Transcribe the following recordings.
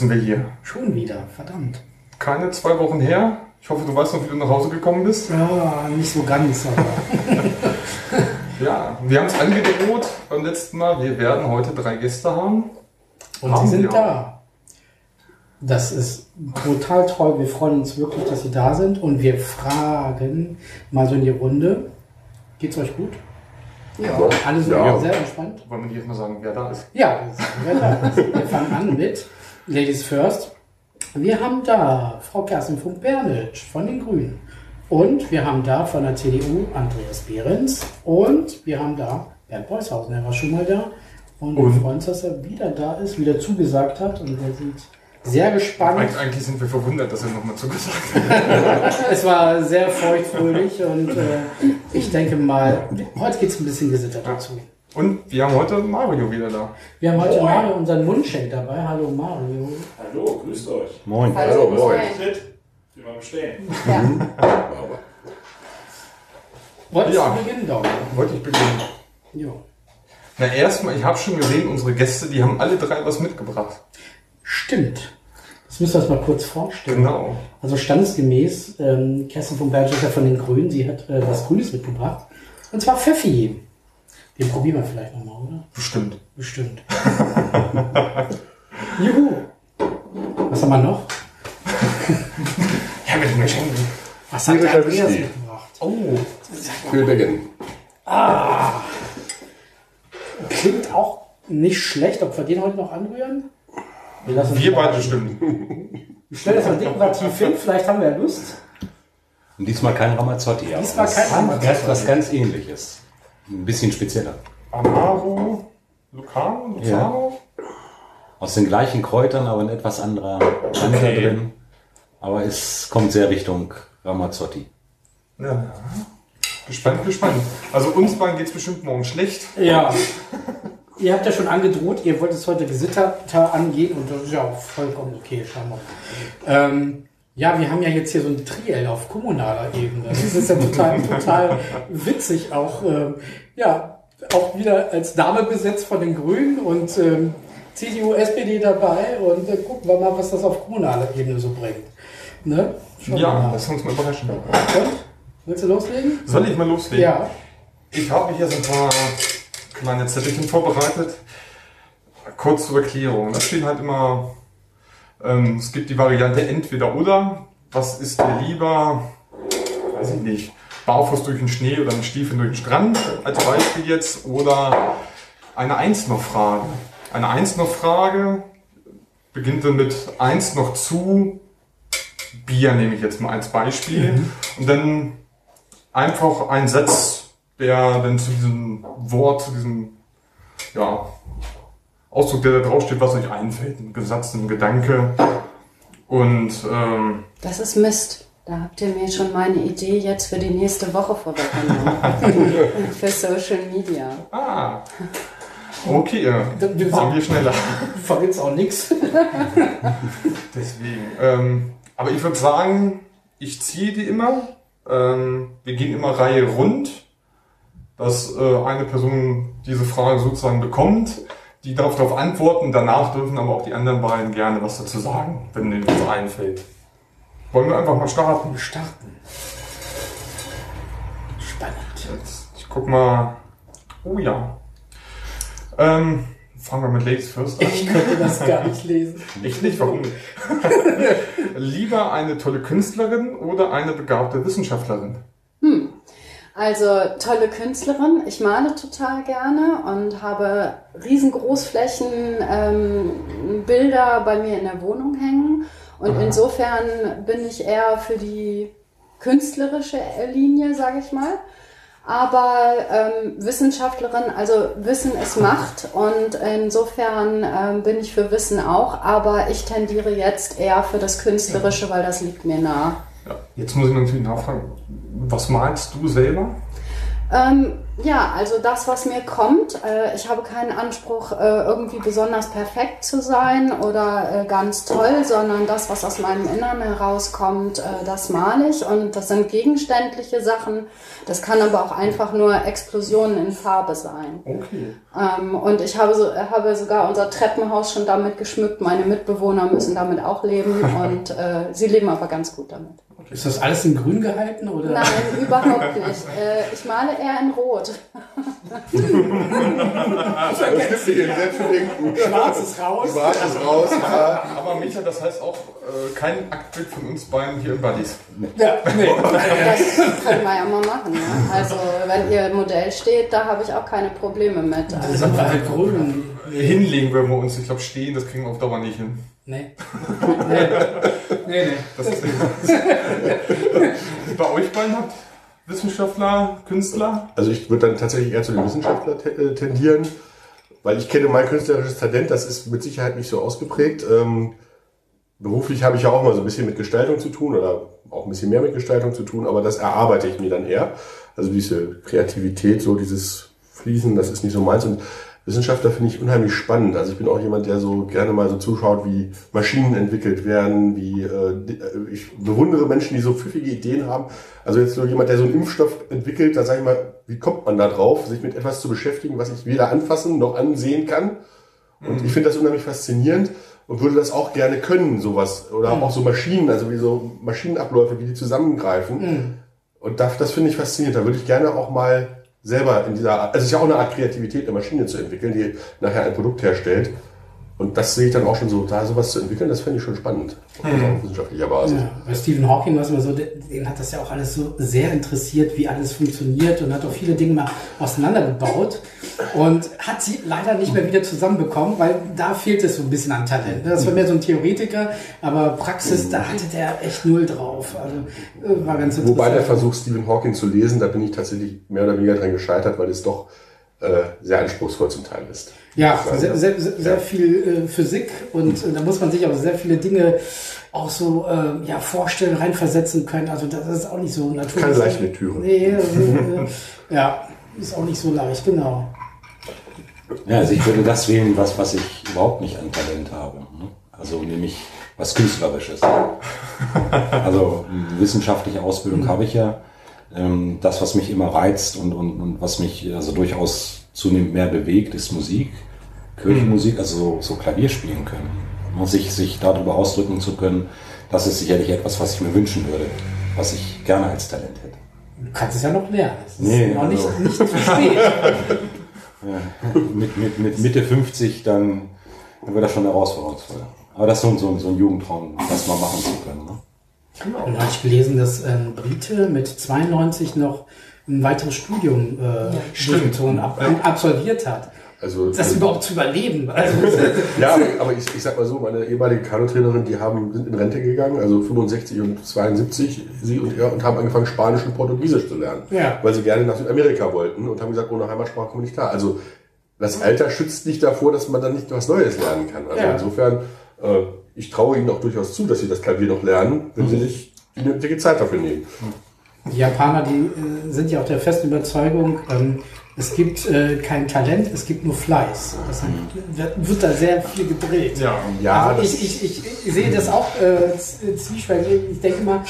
sitzen wir hier. Schon wieder, verdammt. Keine zwei Wochen her. Ich hoffe, du weißt noch, wie du nach Hause gekommen bist. Ja, nicht so ganz, aber Ja, wir haben es angedroht beim letzten Mal. Wir werden heute drei Gäste haben. und Haben sie sind wir. da. Das ist total toll. Wir freuen uns wirklich, dass sie da sind und wir fragen mal so in die Runde. Geht's euch gut? Ja. Alle sind Ja. sehr entspannt? Wollen wir nicht erstmal sagen, wer da ist? Ja, wer da ist. wir fangen an mit Ladies First. Wir haben da Frau Kerstin von Bernitsch von den Grünen. Und wir haben da von der CDU Andreas Behrens. Und wir haben da Bernd Beushausen, der war schon mal da. Und, wir Und? freuen uns, dass er wieder da ist, wieder zugesagt hat. Und wir sind sehr gespannt. Eig eigentlich sind wir verwundert, dass er nochmal zugesagt hat. Es war sehr feuchtfröhlich und äh, ich denke mal, heute geht es ein bisschen gesitterter zu. Und wir haben heute Mario wieder da. Wir haben heute Mario, unseren Mundschenk dabei. Hallo Mario. Hallo, grüßt euch. Moin. Hallo, moin. Tritt, wir mal bestellen. Ja. Wolltest Ja. du beginnen, Daumen? Wollte ich beginnen. Jo. Na, erstmal, ich habe schon gesehen, unsere Gäste, die haben alle drei was mitgebracht. Stimmt. Das müssen wir uns mal kurz vorstellen. Genau. Also standesgemäß, ähm, Kerstin von Berg ist ja von den Grünen, sie hat äh, was Grünes mitgebracht. Und zwar Pfeffi. Den probieren wir vielleicht nochmal, oder? Bestimmt. Bestimmt. Juhu. Was haben wir noch? Ja, mit dem Geschenk. Was hat der Andreas mitgebracht? Oh. Für beginnen. Klingt auch nicht schlecht, ob wir den heute noch anrühren. Wir lassen Wir beide bestimmt. Ich stelle das mal dekorativ hin, vielleicht haben wir ja Lust. Und diesmal kein Ramazzotti. Diesmal kein Ramazzotti. Was ganz ähnliches. Ein bisschen spezieller. Amaro, Lucano, Luzano. Aus den gleichen Kräutern, aber ein etwas anderer Anker Okay. drin. Aber es kommt sehr Richtung Ramazzotti. Ja. Gespannt, gespannt. Also uns beiden geht es bestimmt morgen schlecht. Ja. ihr habt ja schon angedroht, ihr wollt es heute gesitterter angehen und das ist ja auch vollkommen okay, schauen wir mal. Ähm, ja, wir haben ja jetzt hier so ein Triell auf kommunaler Ebene. Das ist ja total, total witzig auch. Ähm, ja, auch wieder als Dame besetzt von den Grünen und ähm, CDU, SPD dabei und äh, gucken wir mal, was das auf kommunaler Ebene so bringt. Ne? Schauen Ja, lass uns mal überraschen. Und? Willst du loslegen? Soll ich mal loslegen? Ja. Ich habe hier so ein paar kleine Zettelchen vorbereitet. Kurz zur Erklärung. Da steht halt immer, ähm, es gibt die Variante entweder oder. Was ist dir lieber? Weiß ich nicht. Barfuß durch den Schnee oder mit Stiefeln durch den Strand als Beispiel jetzt. Oder eine Eins noch Frage. Eine Eins noch Frage beginnt dann mit eins noch zu. Bier nehme ich jetzt mal als Beispiel. Und dann einfach ein Satz, der dann zu diesem Wort, zu diesem ja, Ausdruck, der da draufsteht, was euch einfällt. Ein Gesatz, ein Gedanke. Und ähm, Das ist Mist. Da habt ihr mir schon meine Idee jetzt für die nächste Woche vorweggenommen. für Social Media. ah, okay, ja. Wir Waren wir schneller. Verrätst auch nichts. Deswegen. Ähm, aber ich würde sagen, ich ziehe die immer. Ähm, wir gehen immer Reihe rund, dass äh, eine Person diese Frage sozusagen bekommt. Die darf darauf antworten. Danach dürfen aber auch die anderen beiden gerne was dazu sagen, wenn ihnen was einfällt. Wollen wir einfach mal starten? Wir starten. Spannend. Jetzt, ich guck mal. Oh ja. Ähm, fangen wir mit Ladies First an. Ich könnte das gar nicht lesen. Ich nicht, warum? Lieber eine tolle Künstlerin oder eine begabte Wissenschaftlerin? Also tolle Künstlerin. Ich male total gerne und habe riesengroßflächen ähm, Bilder bei mir in der Wohnung hängen. Und Aha. insofern bin ich eher für die künstlerische Linie, sage ich mal. Aber ähm, Wissenschaftlerin, also Wissen ist Macht und insofern ähm, bin ich für Wissen auch, aber ich tendiere jetzt eher für das Künstlerische, weil das liegt mir nah. Ja. Jetzt muss ich natürlich nachfragen, was malst du selber? Ähm, Ja, also das, was mir kommt, äh, ich habe keinen Anspruch, äh, irgendwie besonders perfekt zu sein oder äh, ganz toll, sondern das, was aus meinem Innern herauskommt, äh, das male ich. Und das sind gegenständliche Sachen. Das kann aber auch einfach nur Explosionen in Farbe sein. Okay. Ähm, und ich habe, so, habe sogar unser Treppenhaus schon damit geschmückt. Meine Mitbewohner müssen damit auch leben und äh, sie leben aber ganz gut damit. Ist das alles in grün gehalten oder? Nein, überhaupt nicht. Äh, ich male eher in Rot. Das gibt sich in. Schwarz ist raus. Schwarz ist raus. Ja. Aber Micha, das heißt auch äh, kein Aktbild von uns beiden hier in Buddies. Ja, nee. Das können wir ja mal machen. Ja? Also wenn ihr Modell steht, da habe ich auch keine Probleme mit. Also, sind wir halt grün. Hinlegen wir uns, ich glaube, stehen, das kriegen wir auf Dauer nicht hin. Nee. Nee, nee. nee. Das ist Bei euch beiden habt Wissenschaftler, Künstler? Also ich würde dann tatsächlich eher zu den Wissenschaftlern te- äh, tendieren, weil ich kenne mein künstlerisches Talent, das ist mit Sicherheit nicht so ausgeprägt. Ähm, beruflich habe ich ja auch mal so ein bisschen mit Gestaltung zu tun oder auch ein bisschen mehr mit Gestaltung zu tun, aber das erarbeite ich mir dann eher. Also diese Kreativität, so dieses Fließen, das ist nicht so meins. Und Wissenschaftler finde ich unheimlich spannend. Also ich bin auch jemand, der so gerne mal so zuschaut, wie Maschinen entwickelt werden, wie äh, ich bewundere Menschen, die so pfiffige Ideen haben. Also jetzt so jemand, der so einen Impfstoff entwickelt, da sage ich mal, wie kommt man da drauf, sich mit etwas zu beschäftigen, was ich weder anfassen noch ansehen kann. Und ich finde das unheimlich faszinierend und würde das auch gerne können, sowas. Oder auch so Maschinen, also wie so Maschinenabläufe, wie die zusammengreifen. Und das, das finde ich faszinierend. Da würde ich gerne auch mal selber in dieser Art, also es ist ja auch eine Art Kreativität, eine Maschine zu entwickeln, die nachher ein Produkt herstellt. Und das sehe ich dann auch schon so, da sowas zu entwickeln, das finde ich schon spannend. Auf wissenschaftlicher Basis. Ja, bei Stephen Hawking war es immer so, den hat das ja auch alles so sehr interessiert, wie alles funktioniert und hat auch viele Dinge mal auseinandergebaut und hat sie leider nicht mehr wieder zusammenbekommen, weil da fehlt es so ein bisschen an Talent. Das war mehr so ein Theoretiker, aber Praxis, da hatte der echt null drauf. Also äh, war ganz interessant. Wobei der Versuch, Stephen Hawking zu lesen, da bin ich tatsächlich mehr oder weniger dran gescheitert, weil es doch sehr anspruchsvoll zum Teil ist. Ja, Also, sehr, sehr, sehr, sehr viel äh, Physik und äh, da muss man sich auch sehr viele Dinge auch so äh, ja, vorstellen, reinversetzen können. Also das ist auch nicht so natürlich. Keine leichte Lektüre. Nee, also, äh, ja, ist auch nicht so leicht, genau. Ja, also ich würde das wählen, was, was ich überhaupt nicht an Talent habe. ne? Also nämlich was Künstlerisches. Also eine wissenschaftliche Ausbildung habe ich ja. Ähm, Das, was mich immer reizt und, und, und was mich also durchaus zunehmend mehr bewegt, ist Musik, Kirchenmusik, also so, so Klavier spielen können. Und sich, sich darüber ausdrücken zu können, das ist sicherlich etwas, was ich mir wünschen würde, was ich gerne als Talent hätte. Du kannst es ja noch lernen. Es ist Nee, noch nicht, also- nicht zu spät. mit, mit, mit Mitte 50, dann, dann wird das schon herausforderungsvoll. Aber das ist so, ein- so, ein- so ein Jugendtraum, das mal machen zu können. Ne? Und da habe ich gelesen, dass ein Brite mit 92 noch ein weiteres Studium äh, durchgezogen, ab, absolviert hat. Also, Das überhaupt zu überleben. Also, ja, aber, ich, ich sag mal so, meine ehemalige Kanutrainerin, die haben, sind in Rente gegangen, also 65 und 72, sie und er, und haben angefangen, Spanisch und Portugiesisch zu lernen. Ja. Weil sie gerne nach Südamerika wollten und haben gesagt, ohne Heimatsprache kommen wir nicht klar. Also, das Alter schützt nicht davor, dass man dann nicht was Neues lernen kann. Also Ja. insofern, äh, ich traue ihnen auch durchaus zu, dass sie das Klavier noch lernen, wenn sie sich die nötige Zeit dafür nehmen. Die Japaner, die äh, sind ja auch der festen Überzeugung, ähm, es gibt äh, kein Talent, es gibt nur Fleiß. Das wird, wird da sehr viel gedreht. Ja. Ja, also ich, ich, ich, ich sehe das auch äh, z- zwiespältig. Ich denke mal, äh,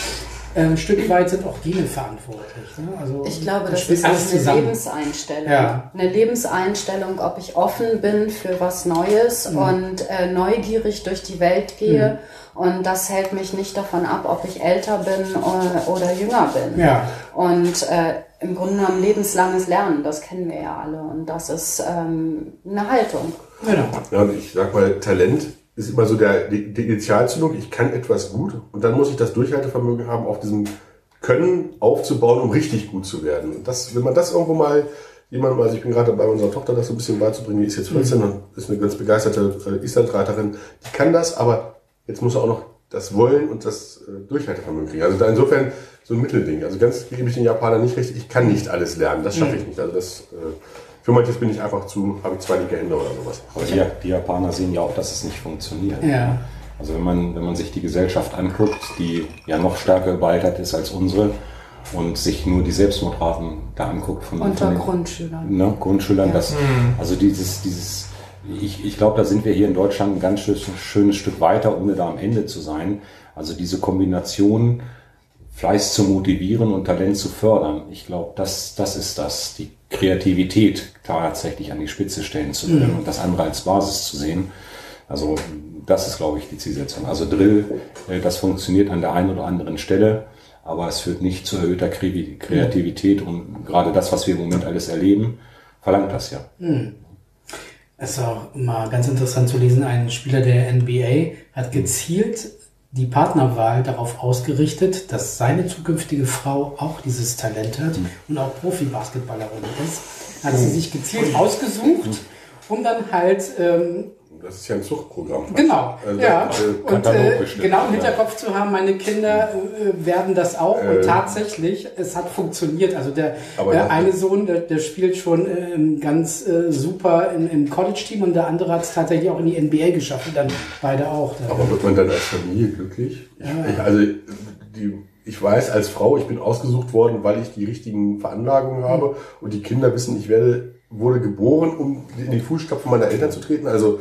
ein Stück weit sind auch Gene verantwortlich. Ne? Also, Ich glaube, da das spielt ist alles eine zusammen. Lebenseinstellung. Ja. Eine Lebenseinstellung, ob ich offen bin für was Neues Mhm. und äh, neugierig durch die Welt gehe. Und das hält mich nicht davon ab, ob ich älter bin oder, oder jünger bin. Ja. Und äh, im Grunde genommen lebenslanges Lernen, das kennen wir ja alle. Und das ist ähm, eine Haltung. Genau. Ja, und ich sag mal, Talent ist immer so der, die, die Initialzündung. Ich kann etwas gut und dann muss ich das Durchhaltevermögen haben, auf diesem Können aufzubauen, um richtig gut zu werden. Und das, wenn man das irgendwo mal jemandem, also ich bin gerade bei unserer Tochter das so ein bisschen beizubringen, die ist jetzt 14 und ist eine ganz begeisterte äh, Islandreiterin, die kann das, aber jetzt muss er auch noch das Wollen und das äh, Durchhaltevermögen kriegen. Also da insofern so ein Mittelding. Also ganz gebe ich den Japanern nicht recht, ich kann nicht alles lernen, das schaffe ich nicht. Also das, äh, für manches bin ich einfach zu, habe ich zwei linke Hände oder sowas. Aber die, die Japaner sehen ja auch, dass es nicht funktioniert. Ja. Also wenn man, wenn man sich die Gesellschaft anguckt, die ja noch stärker überaltert ist als unsere und sich nur die Selbstmordraten da anguckt von, Unter von den Grundschülern. ne, Grundschülern, Ja. das, also dieses, dieses, ich, ich glaube, da sind wir hier in Deutschland ein ganz schönes, schönes Stück weiter, ohne da am Ende zu sein. Also diese Kombination, Fleiß zu motivieren und Talent zu fördern, ich glaube, das, das ist das, die Kreativität tatsächlich an die Spitze stellen zu können und das andere als Basis zu sehen. Also das ist, glaube ich, die Zielsetzung. Also Drill, äh, das funktioniert an der einen oder anderen Stelle, aber es führt nicht zu erhöhter Kre- Kreativität und gerade das, was wir im Moment alles erleben, verlangt das ja. Es ist auch immer ganz interessant zu lesen, ein Spieler der NBA hat gezielt die Partnerwahl darauf ausgerichtet, dass seine zukünftige Frau auch dieses Talent hat und auch Profi-Basketballerin ist. Hat sie sich gezielt ausgesucht, um dann halt ähm, Das ist ja ein Zuchtprogramm. Genau, Also, ja. äh, Und äh, genau im ja. Hinterkopf zu haben, meine Kinder äh, werden das auch. Äh. und tatsächlich, es hat funktioniert. Also der das- eine Sohn, der, der spielt schon äh, ganz super im, im College-Team und der andere hat es tatsächlich auch in die NBA geschafft. Und dann beide auch. Aber wird man dann als Familie glücklich? Ich, also die, ich weiß als Frau, ich bin ausgesucht worden, weil ich die richtigen Veranlagungen habe und die Kinder wissen, ich werde, wurde geboren, um in die Fußstapfen meiner Eltern zu treten. Also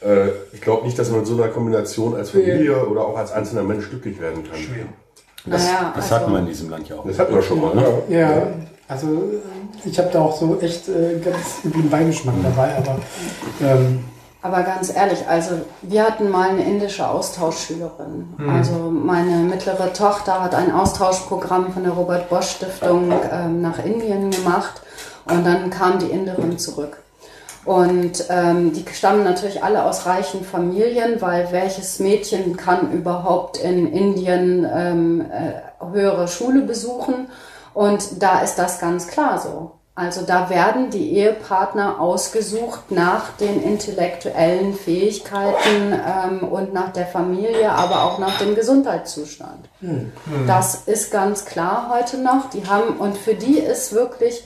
äh, ich glaube nicht, dass man in so einer Kombination als Familie oder auch als einzelner Mensch glücklich werden kann. Das, Naja, das also- hatten wir in diesem Land ja auch. Das hatten wir schon mal. Ne? Ja, also äh, ich habe da auch so echt äh, ganz üblen Beigeschmack dabei, aber ähm, Aber ganz ehrlich, also wir hatten mal eine indische Austauschschülerin. Also meine mittlere Tochter hat ein Austauschprogramm von der Robert Bosch Stiftung ähm, nach Indien gemacht und dann kam die Inderin zurück. Und ähm, die stammen natürlich alle aus reichen Familien, weil welches Mädchen kann überhaupt in Indien ähm, äh, höhere Schule besuchen? Und da ist das ganz klar so. Also da werden die Ehepartner ausgesucht nach den intellektuellen Fähigkeiten ähm, und nach der Familie, aber auch nach dem Gesundheitszustand. Das ist ganz klar heute noch. Die haben und für die ist wirklich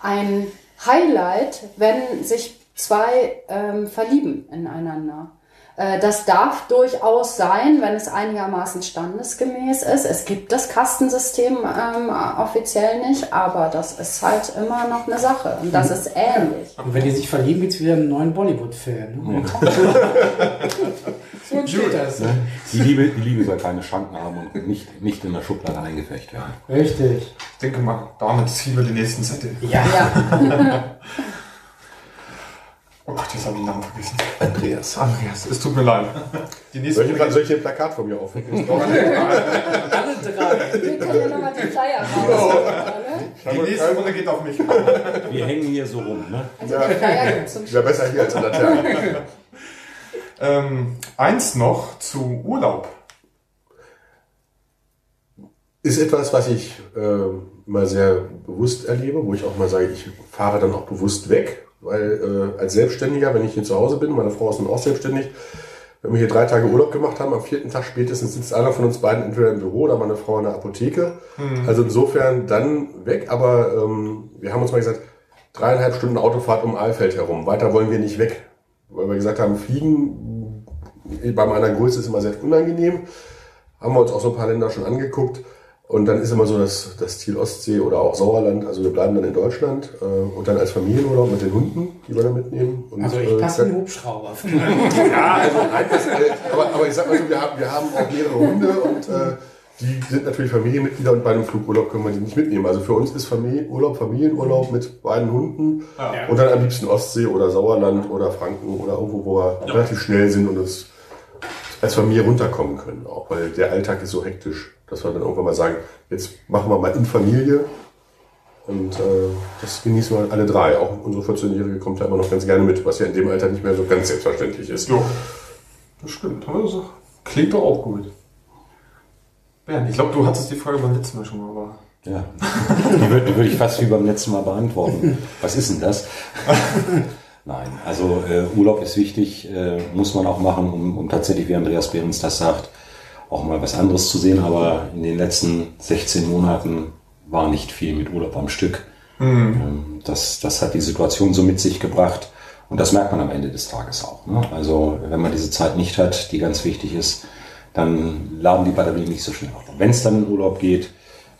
ein Highlight, wenn sich zwei ähm, verlieben ineinander. Äh, Das darf durchaus sein, wenn es einigermaßen standesgemäß ist. Es gibt das Kastensystem ähm, offiziell nicht, aber das ist halt immer noch eine Sache und das ist ähnlich. und wenn die sich verlieben, gibt's wieder einen neuen Bollywood-Film. Ne? so entsteht das. Ne? Die, Liebe, die Liebe soll keine Schranken haben und nicht, nicht in der Schublade eingefecht werden. Richtig. Ich denke mal, damit ziehen wir die nächsten Zettel. Ja. Ja, Oh Gott, jetzt habe ich den Namen vergessen. Andreas. Andreas, es tut mir leid. Die nächste Soll ich, soll ich hier ein Plakat von mir aufhängen? Alle drei. wir können ja nochmal die Flyer raus. Die nächste Runde geht auf mich. Wir hängen hier so rum. Ne? Also die Flyer gibt's zum Wäre besser hier als in der Laterne. Ähm, eins noch zu Urlaub. Ist etwas, was ich ähm, immer sehr bewusst erlebe, wo ich auch mal sage, ich fahre dann auch bewusst weg, weil äh, als Selbstständiger, wenn ich hier zu Hause bin, meine Frau ist nun auch selbstständig, wenn wir hier drei Tage Urlaub gemacht haben, am vierten Tag spätestens sitzt einer von uns beiden entweder im Büro oder meine Frau in der Apotheke. Also insofern dann weg, aber ähm, wir haben uns mal gesagt, dreieinhalb Stunden Autofahrt um Aalfeld herum. Weiter wollen wir nicht weg. Weil wir gesagt haben, Fliegen bei meiner Größe ist immer sehr unangenehm. Haben wir uns auch so ein paar Länder schon angeguckt. Und dann ist immer so das, das Ziel Ostsee oder auch Sauerland. Also wir bleiben dann in Deutschland äh, und dann als Familienurlaub mit den Hunden, die wir da mitnehmen. Und, Also ich äh, passe dann- den Hubschrauber. ja, also nein, das, äh, aber, aber ich sag mal so, wir haben, wir haben auch mehrere Hunde und äh, die sind natürlich Familienmitglieder und bei einem Flugurlaub können wir die nicht mitnehmen. Also für uns ist Familienurlaub Familienurlaub mit beiden Hunden Ja. und dann am liebsten Ostsee oder Sauerland oder Franken oder irgendwo, wo wir relativ schnell sind und uns als Familie runterkommen können. Auch weil der Alltag ist so hektisch, dass wir dann irgendwann mal sagen, jetzt machen wir mal in Familie. Und äh, das genießen wir alle drei. Auch unsere 14-Jährige kommt da immer noch ganz gerne mit, was ja in dem Alter nicht mehr so ganz selbstverständlich ist. Jo, das stimmt. Also, klingt doch auch gut. Bernd, ich glaube, du hattest die Frage beim letzten Mal schon mal, aber. Ja. Die würde würd ich fast wie beim letzten Mal beantworten. Was ist denn das? Nein, also äh, Urlaub ist wichtig, äh, muss man auch machen, um, um tatsächlich, wie Andreas Behrens das sagt, auch mal was anderes zu sehen. Aber in den letzten 16 Monaten war nicht viel mit Urlaub am Stück. Ähm, das, das hat die Situation so mit sich gebracht. Und das merkt man am Ende des Tages auch. Ne? Also wenn man diese Zeit nicht hat, die ganz wichtig ist, dann laden die Batterien nicht so schnell auf. Wenn es dann in Urlaub geht,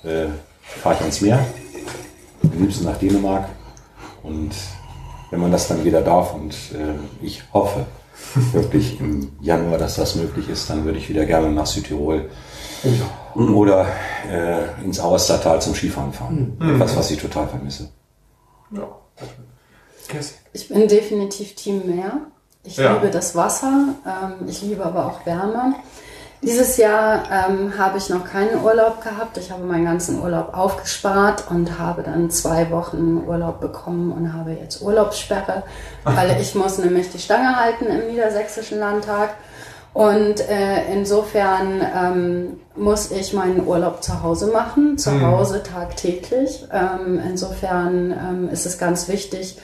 äh, fahre ich ans Meer, am liebsten nach Dänemark. Und wenn man das dann wieder darf und äh, ich hoffe wirklich im Januar, dass das möglich ist, dann würde ich wieder gerne nach Südtirol oder äh, ins Austertal zum Skifahren fahren. Etwas, was ich total vermisse. Ja. Ich bin definitiv Team Meer. Ich Ja. liebe das Wasser, ähm, ich liebe aber auch Wärme. Dieses Jahr ähm, habe ich noch keinen Urlaub gehabt. Ich habe meinen ganzen Urlaub aufgespart und habe dann zwei Wochen Urlaub bekommen und habe jetzt Urlaubssperre, weil ich muss nämlich die Stange halten im Niedersächsischen Landtag. Und äh, insofern ähm, muss ich meinen Urlaub zu Hause machen, zu Hause tagtäglich. Ähm, insofern ähm, ist es ganz wichtig,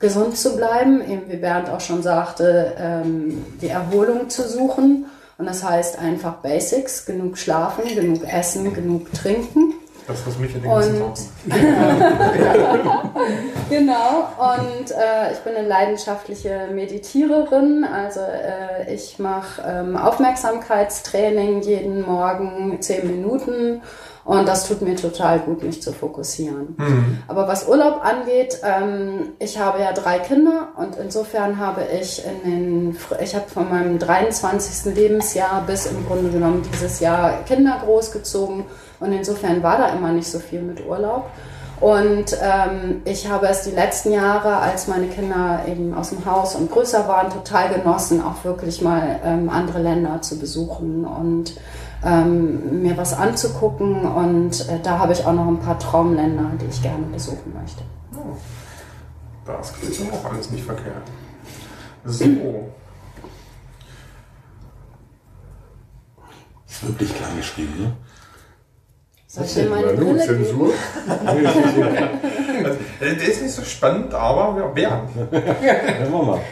gesund zu bleiben, eben wie Bernd auch schon sagte, ähm, die Erholung zu suchen. Und das heißt einfach Basics, genug schlafen, genug essen, genug trinken. Das, was mich ja den ganzen Und-. Genau, und äh, ich bin eine leidenschaftliche Meditiererin. Also äh, ich mache ähm, Aufmerksamkeitstraining jeden Morgen zehn Minuten und das tut mir total gut, mich zu fokussieren. Aber was Urlaub angeht, ähm, ich habe ja drei Kinder und insofern habe ich in den, ich habe von meinem 23. Lebensjahr bis im Grunde genommen dieses Jahr Kinder großgezogen und insofern war da immer nicht so viel mit Urlaub. Und ähm, ich habe es die letzten Jahre, als meine Kinder eben aus dem Haus und größer waren, total genossen, auch wirklich mal ähm, andere Länder zu besuchen und ähm, mir was anzugucken. Und äh, da habe ich auch noch ein paar Traumländer, die ich gerne besuchen möchte. Das klingt auch alles nicht verkehrt. So. Ist wirklich klein geschrieben, ne? Soll ich dir meine Brille? Zensur? Also, der ist nicht so spannend, aber wir.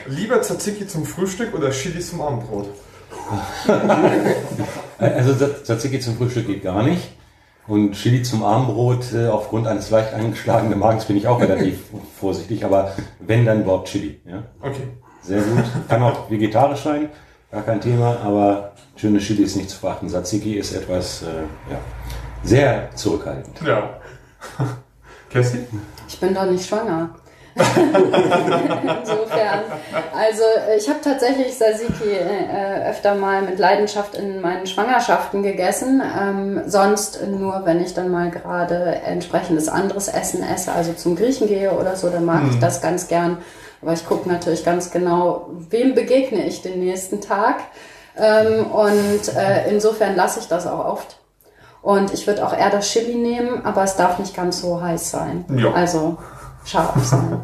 Lieber Tzatziki zum Frühstück oder Chili zum Abendbrot? Also Tz- Tzatziki zum Frühstück geht gar nicht. Und Chili zum Abendbrot, äh, aufgrund eines leicht eingeschlagenen Magens bin ich auch relativ vorsichtig. Aber wenn, dann überhaupt Chili. Ja? Okay. Sehr gut. Kann auch vegetarisch sein, gar kein Thema. Aber schöne Chili ist nicht zu verachten. Tzatziki ist etwas äh, ja, sehr zurückhaltend. Ja. Kerstin? Ich bin doch nicht schwanger. Insofern. Also ich habe tatsächlich Tzatziki äh, öfter mal mit Leidenschaft in meinen Schwangerschaften gegessen. Ähm, sonst nur, wenn ich dann mal gerade entsprechendes anderes Essen esse, also zum Griechen gehe oder so, dann mag ich das ganz gern. Aber ich gucke natürlich ganz genau, wem begegne ich den nächsten Tag. Ähm, und äh, insofern lasse ich das auch oft. Und ich würde auch eher das Chili nehmen, aber es darf nicht ganz so heiß sein. Ja. Also scharf sein.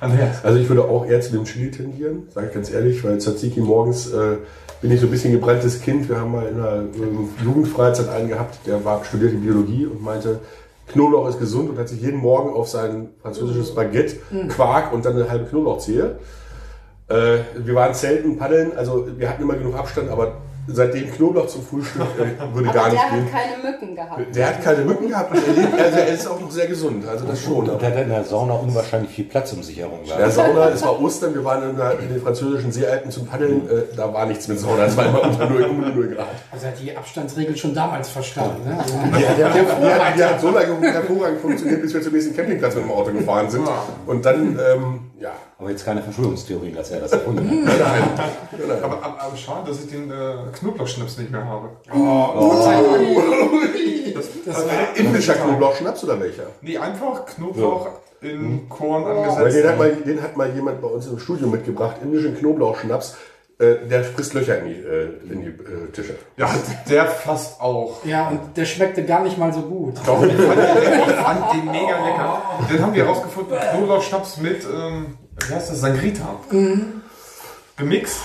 Also ich würde auch eher zu dem Chili tendieren, sage ich ganz ehrlich, weil Tzatziki morgens äh, bin ich so ein bisschen gebranntes Kind. Wir haben mal in einer ähm, Jugendfreizeit einen gehabt, der war studierte Biologie und meinte, Knoblauch ist gesund und hat sich jeden Morgen auf sein französisches Baguette Quark und dann eine halbe Knoblauchzehe. Äh, wir waren selten paddeln, also wir hatten immer genug Abstand, aber seitdem Knoblauch zum Frühstück äh, würde Aber gar der nicht hat gehen. keine Mücken gehabt. Der hat keine Mücken gehabt und er, lebt, also er ist auch noch sehr gesund, also das schon. Und hat in der Sauna unwahrscheinlich viel Platz um sich herum Ja, gehabt. Sauna, es war Ostern, wir waren in, der, in den französischen Seealpen zum Paddeln, äh, da war nichts mit Sauna, es war immer unter 0, unter 0 Grad. Also hat die Abstandsregel schon damals verstanden. Ne? Also, Ja, der, der, der, der hat so lange hervorragend funktioniert, bis wir zum nächsten Campingplatz mit dem Auto gefahren sind. Und dann, ähm, ja, Aber jetzt keine Verschwörungstheorien, dass er das erfunden hat. nein, nein. Aber, aber, aber schade, dass ich den äh, Knoblauchschnips nicht mehr habe. Das, das Indischer Knoblauchschnaps oder welcher? Nee, einfach Knoblauch in Korn Weil angesetzt. den, hat mal, den hat mal jemand bei uns im Studio mitgebracht, indischen Knoblauchschnaps. Äh, der frisst Löcher in die, äh, in die äh, Tische. Ja, der fast auch. ja, und der schmeckte gar nicht mal so gut. Doch, ich fand, fand den mega lecker. Den haben wir herausgefunden, Knoblauchschnaps mit, ähm, wie heißt das, Sangrita. Gemixt.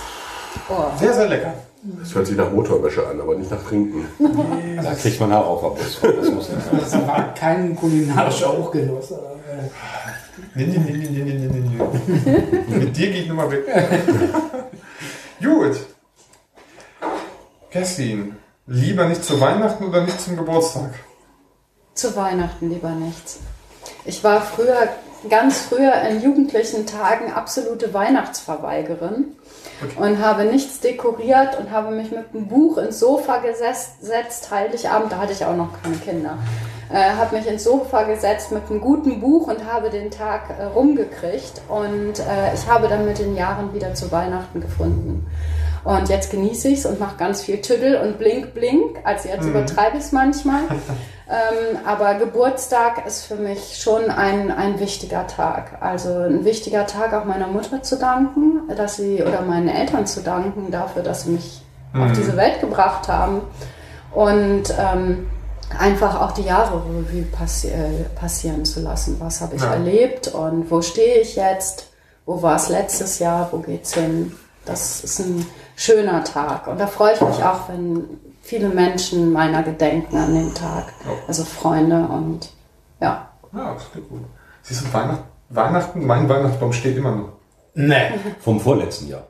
Oh. Sehr, sehr lecker. Das hört sich nach Motorwäsche an, aber nicht nach Trinken. Da kriegt man von, Das muss nicht sein. Das war kein kulinarischer Hochgenuss. äh, Nee, nee, nee, nee, nee, nee, nee, nee. Mit dir geht Nummer weg. Gut. Kerstin, lieber nicht zu Weihnachten oder nicht zum Geburtstag? Zu Weihnachten lieber nichts. Ich war früher, ganz früher in jugendlichen Tagen absolute Weihnachtsverweigerin und habe nichts dekoriert und habe mich mit einem Buch ins Sofa gesetzt, Heiligabend, da hatte ich auch noch keine Kinder, äh, habe mich ins Sofa gesetzt mit einem guten Buch und habe den Tag äh, rumgekriegt. Und äh, ich habe dann mit den Jahren wieder zu Weihnachten gefunden. Und jetzt genieße ich es und mache ganz viel Tüdel und Blink Blink. Also jetzt übertreibe ich es manchmal. ähm, aber Geburtstag ist für mich schon ein, ein wichtiger Tag. Also ein wichtiger Tag auch meiner Mutter zu danken, dass sie oder meinen Eltern zu danken dafür, dass sie mich auf diese Welt gebracht haben. Und ähm, einfach auch die Jahre Revue passi äh, passieren zu lassen. Was habe ich Ja. erlebt und wo stehe ich jetzt? Wo war es letztes Jahr? Wo geht's hin? Das ist ein schöner Tag. Und da freue ich mich auch, wenn viele Menschen meiner gedenken an den Tag. Also Freunde und ja. Ja, das klingt gut. Siehst du, Weihnachten, Weihnachten, mein Weihnachtsbaum steht immer noch. Nee. Vom vorletzten Jahr.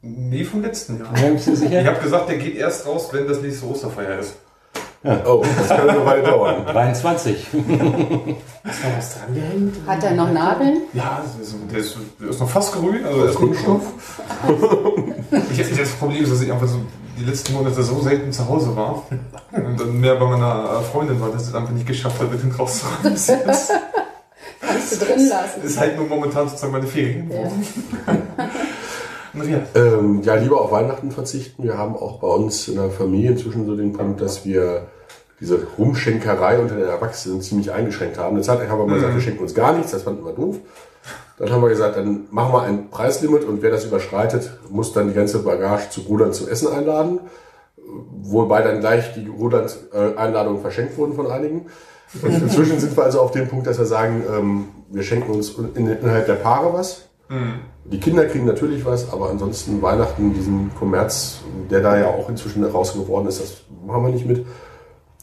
Nee, vom letzten Jahr. Ja, bist du sicher? Ich habe gesagt, der geht erst raus, wenn das nächste Osterfeier ist. Oh, das kann eine Weile dauern. 23. Ist da was dran gehängt? Hat er noch Nadeln? Ja, das ist, der, ist, der ist noch fast grün, also er ist Kunststoff. ich, das Problem ist, dass ich einfach so die letzten Monate so selten zu Hause war. Und dann mehr bei meiner Freundin war, dass ich es einfach nicht geschafft habe, den rauszuräumen. Das ist, Kannst du drin lassen. ist halt nur momentan sozusagen meine Ferien. Ja. Ähm, ja, lieber auf Weihnachten verzichten. Wir haben auch bei uns in der Familie inzwischen so den Punkt, dass wir diese Rumschenkerei unter den Erwachsenen ziemlich eingeschränkt haben. Eine Zeit lang haben wir mal gesagt, wir schenken uns gar nichts, das fanden wir doof. Dann haben wir gesagt, dann machen wir ein Preislimit und wer das überschreitet, muss dann die ganze Bagage zu Rudern zum Essen einladen. Wobei dann gleich die Rudern-Einladungen verschenkt wurden von einigen. Und inzwischen sind wir also auf dem Punkt, dass wir sagen, ähm, wir schenken uns in, innerhalb der Paare was. Die Kinder kriegen natürlich was, aber ansonsten Weihnachten, diesen Kommerz, der da ja auch inzwischen raus geworden ist, das machen wir nicht mit.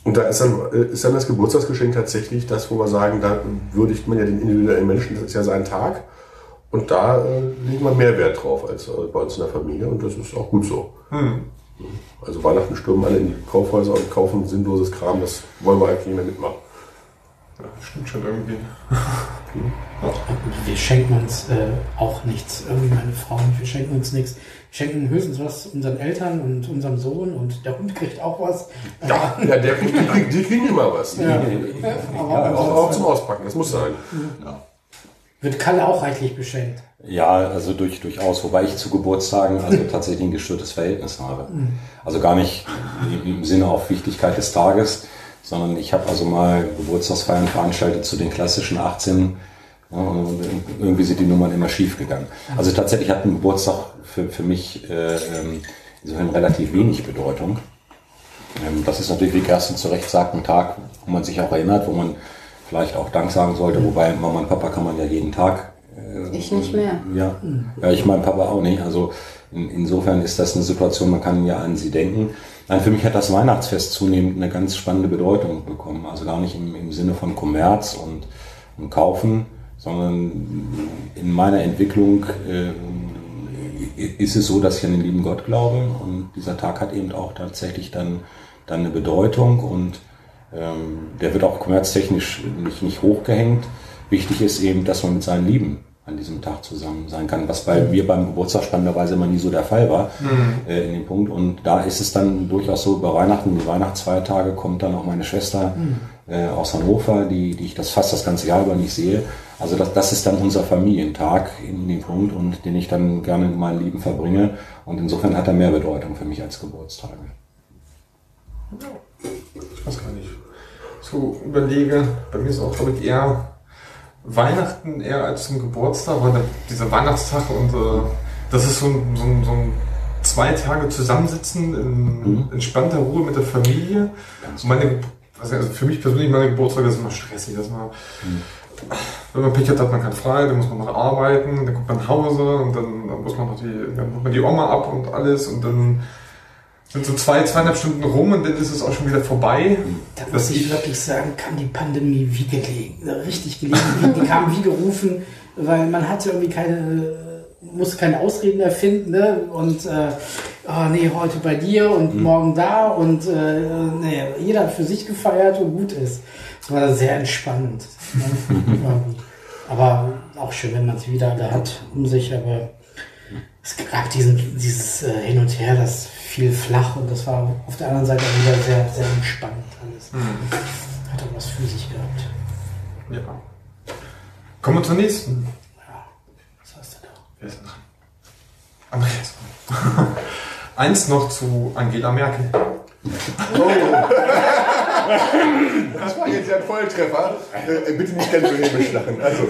Und da ist dann, äh, ist dann das Geburtstagsgeschenk tatsächlich das, wo wir sagen, da würdigt man ja den individuellen Menschen, das ist ja sein Tag. Und da äh, legen wir mehr Wert drauf als äh, bei uns in der Familie und das ist auch gut so. Also Weihnachten stürmen alle in die Kaufhäuser und kaufen sinnloses Kram, das wollen wir eigentlich nicht mehr mitmachen. Ja, stimmt schon irgendwie. Wir schenken uns äh, auch nichts. Irgendwie meine Frau und ich, wir schenken uns nichts. Wir schenken höchstens was unseren Eltern und unserem Sohn und der Hund kriegt auch was. Ja, ja der, die, kriegen, die kriegen immer was. Ja. Aber auch, auch zum Auspacken, das muss sein. Wird Kalle auch reichlich beschenkt. Ja, also durch, durchaus, wobei ich zu Geburtstagen also tatsächlich ein gestörtes Verhältnis habe. Also gar nicht im Sinne auf Wichtigkeit des Tages, sondern ich habe also mal Geburtstagsfeiern veranstaltet zu den klassischen 18. Ja, und irgendwie sind die Nummern immer schief gegangen. Also tatsächlich hat ein Geburtstag für, für mich äh, ähm, insofern relativ wenig Bedeutung. Ähm, das ist natürlich, wie Kerstin zu Recht sagt, ein Tag, wo man sich auch erinnert, wo man vielleicht auch Dank sagen sollte, wobei Mama und Papa kann man ja jeden Tag äh, Ich nicht mehr. ja, ja ich mein Papa auch nicht. Also in, insofern ist das eine Situation, man kann ja an sie denken. Nein, für mich hat das Weihnachtsfest zunehmend eine ganz spannende Bedeutung bekommen. Also gar nicht im, im Sinne von Kommerz und, und Kaufen, sondern in meiner Entwicklung äh, ist es so, dass ich an den lieben Gott glaube und dieser Tag hat eben auch tatsächlich dann, dann eine Bedeutung und ähm, der wird auch kommerztechnisch nicht, nicht hochgehängt. Wichtig ist eben, dass man mit seinen Lieben an diesem Tag zusammen sein kann, was bei mir beim Geburtstag spannenderweise immer nie so der Fall war äh, in dem Punkt. Und da ist es dann durchaus so, bei Weihnachten, die Weihnachtsfeiertage kommt dann auch meine Schwester äh, aus Hannover, die, die ich das fast das ganze Jahr über nicht sehe. Also das, das ist dann unser Familientag in dem Punkt und den ich dann gerne mit meinen Lieben verbringe. Und insofern hat er mehr Bedeutung für mich als Geburtstage. Ich weiß gar nicht. So überlege, bei mir ist auch, glaube ich, eher Weihnachten eher als zum Geburtstag, weil dieser Weihnachtstag und äh, das ist so ein, so, ein, so ein zwei Tage zusammensitzen in entspannter Ruhe mit der Familie. Und meine, also für mich persönlich, meine Geburtstage ist immer stressig. Dass man, Wenn man Pech hat, hat man keinen frei, dann muss man noch arbeiten, dann kommt man nach Hause und dann, dann muss man noch die, dann holt man die Oma ab und alles und dann sind so zwei, zweieinhalb Stunden rum und dann ist es auch schon wieder vorbei. Da Das muss ich ich- wirklich sagen, kam die Pandemie wie gelegen, richtig gelegen. Die, kam wie gerufen, weil man hatte irgendwie keine, musste keine Ausreden erfinden, ne? Und äh, oh nee, heute bei dir und morgen da und äh, nee, jeder hat für sich gefeiert und gut ist. Es war sehr entspannend. Ne? Aber auch schön, wenn man es wieder da hat um sich, aber es gab diesen, dieses äh, Hin und Her, das fiel flach und das war auf der anderen Seite auch wieder sehr, sehr entspannt alles. Hat er was für sich gehabt. Ja. Kommen wir zur nächsten. Was hast du da? Wer ist denn dran? Andreas. Eins noch zu Angela Merkel. Das war jetzt ja ein Volltreffer. Äh, bitte nicht ganz so hämisch lachen. Also,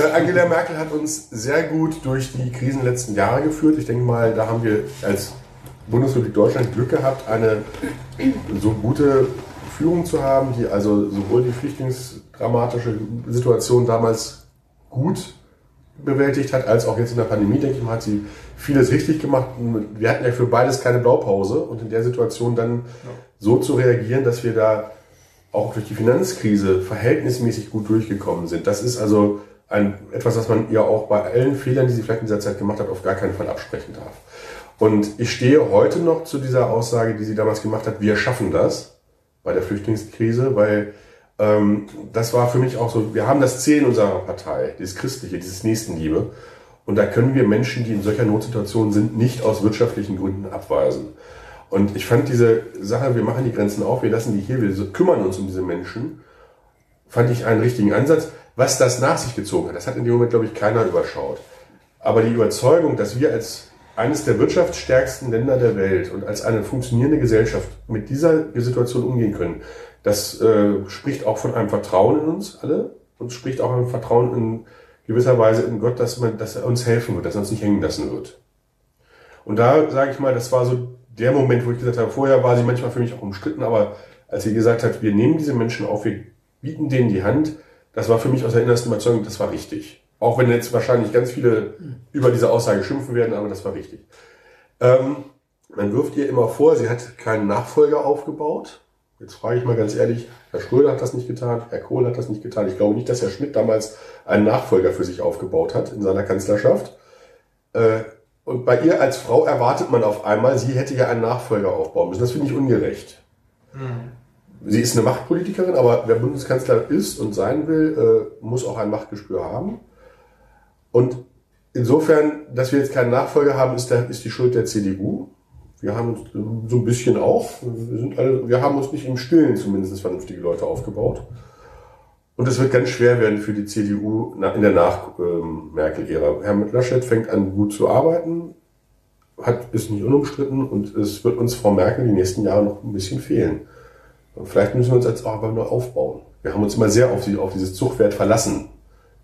äh, Angela Merkel hat uns sehr gut durch die Krisen letzten Jahre geführt. Ich denke mal, da haben wir als Bundesrepublik Deutschland Glück gehabt, eine so gute Führung zu haben, die also sowohl die flüchtlingsdramatische Situation damals gut bewältigt hat, als auch jetzt in der Pandemie, denke ich mal, hat sie vieles richtig gemacht. Wir hatten ja für beides keine Blaupause und in der Situation dann so zu reagieren, dass wir da auch durch die Finanzkrise verhältnismäßig gut durchgekommen sind. Das ist also ein, etwas, was man ihr auch bei allen Fehlern, die sie vielleicht in dieser Zeit gemacht hat, auf gar keinen Fall absprechen darf. Und ich stehe heute noch zu dieser Aussage, die sie damals gemacht hat, wir schaffen das bei der Flüchtlingskrise, weil ähm, das war für mich auch so, wir haben das Ziel in unserer Partei, dieses Christliche, dieses Nächstenliebe. Und da können wir Menschen, die in solcher Notsituation sind, nicht aus wirtschaftlichen Gründen abweisen. Und ich fand diese Sache, wir machen die Grenzen auf, wir lassen die hier, wir kümmern uns um diese Menschen, fand ich einen richtigen Ansatz. Was das nach sich gezogen hat, das hat in dem Moment, glaube ich, keiner überschaut. Aber die Überzeugung, dass wir als eines der wirtschaftsstärksten Länder der Welt und als eine funktionierende Gesellschaft mit dieser Situation umgehen können, das äh, spricht auch von einem Vertrauen in uns alle und spricht auch ein Vertrauen in gewisser Weise in Gott, dass, man, dass er uns helfen wird, dass er uns nicht hängen lassen wird. Und da sage ich mal, das war so der Moment, wo ich gesagt habe, vorher war sie manchmal für mich auch umstritten, aber als sie gesagt hat, wir nehmen diese Menschen auf, wir bieten denen die Hand, das war für mich aus der innersten Überzeugung, das war richtig. Auch wenn jetzt wahrscheinlich ganz viele über diese Aussage schimpfen werden, aber das war richtig. Ähm, man wirft ihr immer vor, sie hat keinen Nachfolger aufgebaut. Jetzt frage ich mal ganz ehrlich, Herr Schröder hat das nicht getan, Herr Kohl hat das nicht getan. Ich glaube nicht, dass Herr Schmidt damals einen Nachfolger für sich aufgebaut hat in seiner Kanzlerschaft. Äh, und bei ihr als Frau erwartet man auf einmal, sie hätte ja einen Nachfolger aufbauen müssen. Das finde ich ungerecht. Sie ist eine Machtpolitikerin, aber wer Bundeskanzler ist und sein will, äh, muss auch ein Machtgespür haben. Und insofern, dass wir jetzt keinen Nachfolger haben, ist, der, ist die Schuld der CDU. Wir haben uns äh, so ein bisschen auch. Wir, sind alle, wir haben uns nicht im Stillen zumindest vernünftige Leute aufgebaut. Und es wird ganz schwer werden für die CDU in der Nach-Merkel-Ära. Herr Laschet fängt an, gut zu arbeiten, hat, ist nicht unumstritten und es wird uns Frau Merkel die nächsten Jahre noch ein bisschen fehlen. Vielleicht müssen wir uns jetzt auch aber nur aufbauen. Wir haben uns immer sehr auf, die, auf dieses Zugpferd verlassen.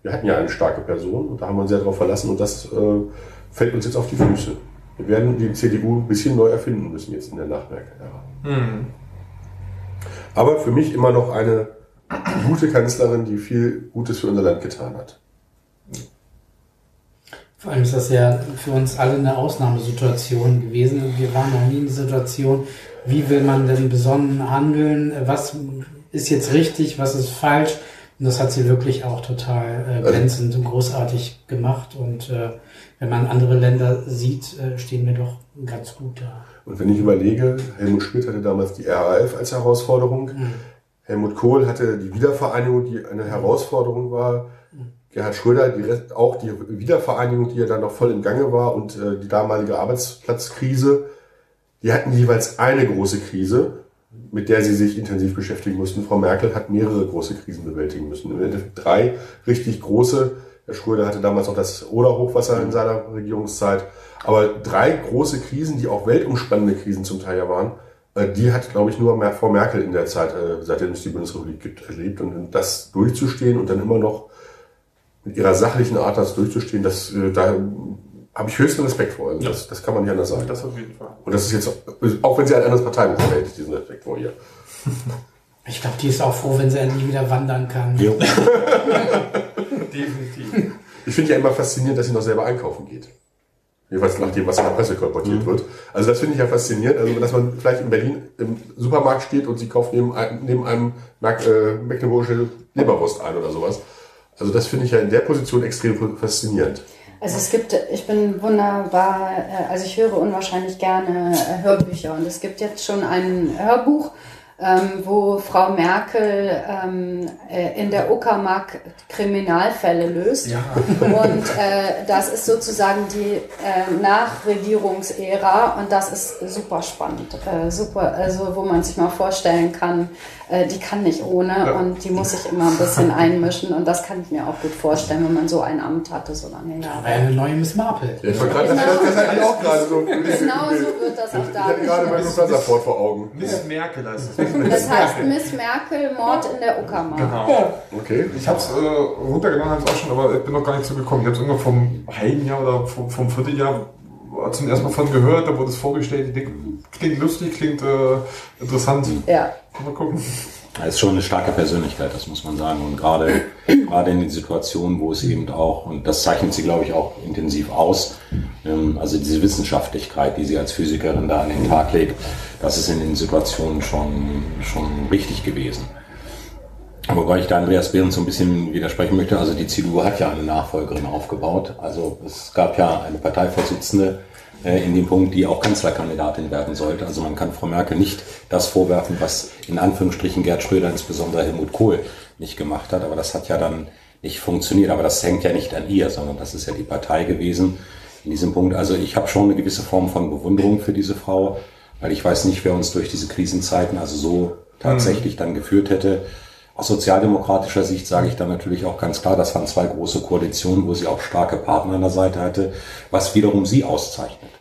Wir hatten ja eine starke Person und da haben wir uns sehr darauf verlassen und das äh, fällt uns jetzt auf die Füße. Wir werden die CDU ein bisschen neu erfinden müssen jetzt in der Nachmerkel-Ära. Aber für mich immer noch eine gute Kanzlerin, die viel Gutes für unser Land getan hat. Vor allem ist das ja für uns alle eine Ausnahmesituation gewesen. Wir waren noch nie in der Situation, wie will man denn besonnen handeln, was ist jetzt richtig, was ist falsch. Und das hat sie wirklich auch total äh, glänzend und großartig gemacht. Und äh, wenn man andere Länder sieht, äh, stehen wir doch ganz gut da. Und wenn ich überlege, Helmut Schmidt hatte damals die RAF als Herausforderung. Helmut Kohl hatte die Wiedervereinigung, die eine Herausforderung war. Gerhard Schröder die Rest, auch die Wiedervereinigung, die ja dann noch voll im Gange war und äh, die damalige Arbeitsplatzkrise. Die hatten jeweils eine große Krise, mit der sie sich intensiv beschäftigen mussten. Frau Merkel hat mehrere große Krisen bewältigen müssen. Drei richtig große. Herr Schröder hatte damals auch das Oder-Hochwasser in seiner Regierungszeit. Aber drei große Krisen, die auch weltumspannende Krisen zum Teil ja waren, äh, die hat, glaube ich, nur Frau Merkel in der Zeit, äh, seitdem es die Bundesrepublik gibt, erlebt. Und das durchzustehen und dann immer noch mit ihrer sachlichen Art das durchzustehen, das, äh, da habe ich höchsten Respekt vor. Also das, das kann man nicht anders sagen. Das auf jeden Fall. Und das ist jetzt, auch- wenn sie ein anderes Parteibuch hält, diesen Respekt vor ihr. Ich glaube, die ist auch froh, wenn sie endlich wieder wandern kann. Jo. Definitiv. Ich finde ja immer faszinierend, dass sie noch selber einkaufen geht. Jeweils nach dem, was in der Presse kolportiert wird. Also das finde ich ja faszinierend. Also dass man vielleicht in Berlin im Supermarkt steht und sie kauft neben einem, neben einem Mac- äh, mecklenburgische Leberwurst ein oder sowas. Also das finde ich ja in der Position extrem faszinierend. Also es gibt, ich bin wunderbar, äh, also ich höre unwahrscheinlich gerne äh, Hörbücher und es gibt jetzt schon ein Hörbuch ähm, wo Frau Merkel ähm, äh, in der Uckermark Kriminalfälle löst. Ja. Und äh, das ist sozusagen die äh, Nachregierungsära und das ist super spannend. Super, also wo man sich mal vorstellen kann, äh, die kann nicht ohne Ja. und die muss sich immer ein bisschen einmischen und das kann ich mir auch gut vorstellen, wenn man so ein Amt hatte, so lange Jahre. Aber eine neue Miss Marple. Ja, ich war gerade, Genau. das, das hatte ich auch gerade so. Genau so wird das auch Ich hatte gerade meinen Lufthansa-Port vor Augen. Miss Merkel heißt es. Das heißt Miss Merkel, Mord in der Uckermark. Genau. Okay. Ich habe es äh, runtergeladen, habe es auch schon, aber ich bin noch gar nicht zugekommen. Ich habe es irgendwann vom halben Jahr oder vom, vom Vierteljahr zum ersten Mal von gehört, da wurde es vorgestellt. Ich denke, klingt lustig, klingt äh, interessant. Ja. Mal gucken. Er ist schon eine starke Persönlichkeit, das muss man sagen. Und gerade, gerade in den Situationen, wo es eben auch, und das zeichnet sie, glaube ich, auch intensiv aus, ähm, also diese Wissenschaftlichkeit, die sie als Physikerin da an den Tag legt, das ist in den Situationen schon, schon richtig gewesen. Wobei ich da Andreas Behrens so ein bisschen widersprechen möchte. Also die CDU hat ja eine Nachfolgerin aufgebaut. Also es gab ja eine Parteivorsitzende in dem Punkt, die auch Kanzlerkandidatin werden sollte. Also man kann Frau Merkel nicht das vorwerfen, was in Anführungsstrichen Gerd Schröder, insbesondere Helmut Kohl, nicht gemacht hat. Aber das hat ja dann nicht funktioniert. Aber das hängt ja nicht an ihr, sondern das ist ja die Partei gewesen in diesem Punkt. Also ich habe schon eine gewisse Form von Bewunderung für diese Frau, weil ich weiß nicht, wer uns durch diese Krisenzeiten also so tatsächlich dann geführt hätte. Aus sozialdemokratischer Sicht sage ich dann natürlich auch ganz klar, das waren zwei große Koalitionen, wo sie auch starke Partner an der Seite hatte, was wiederum sie auszeichnet.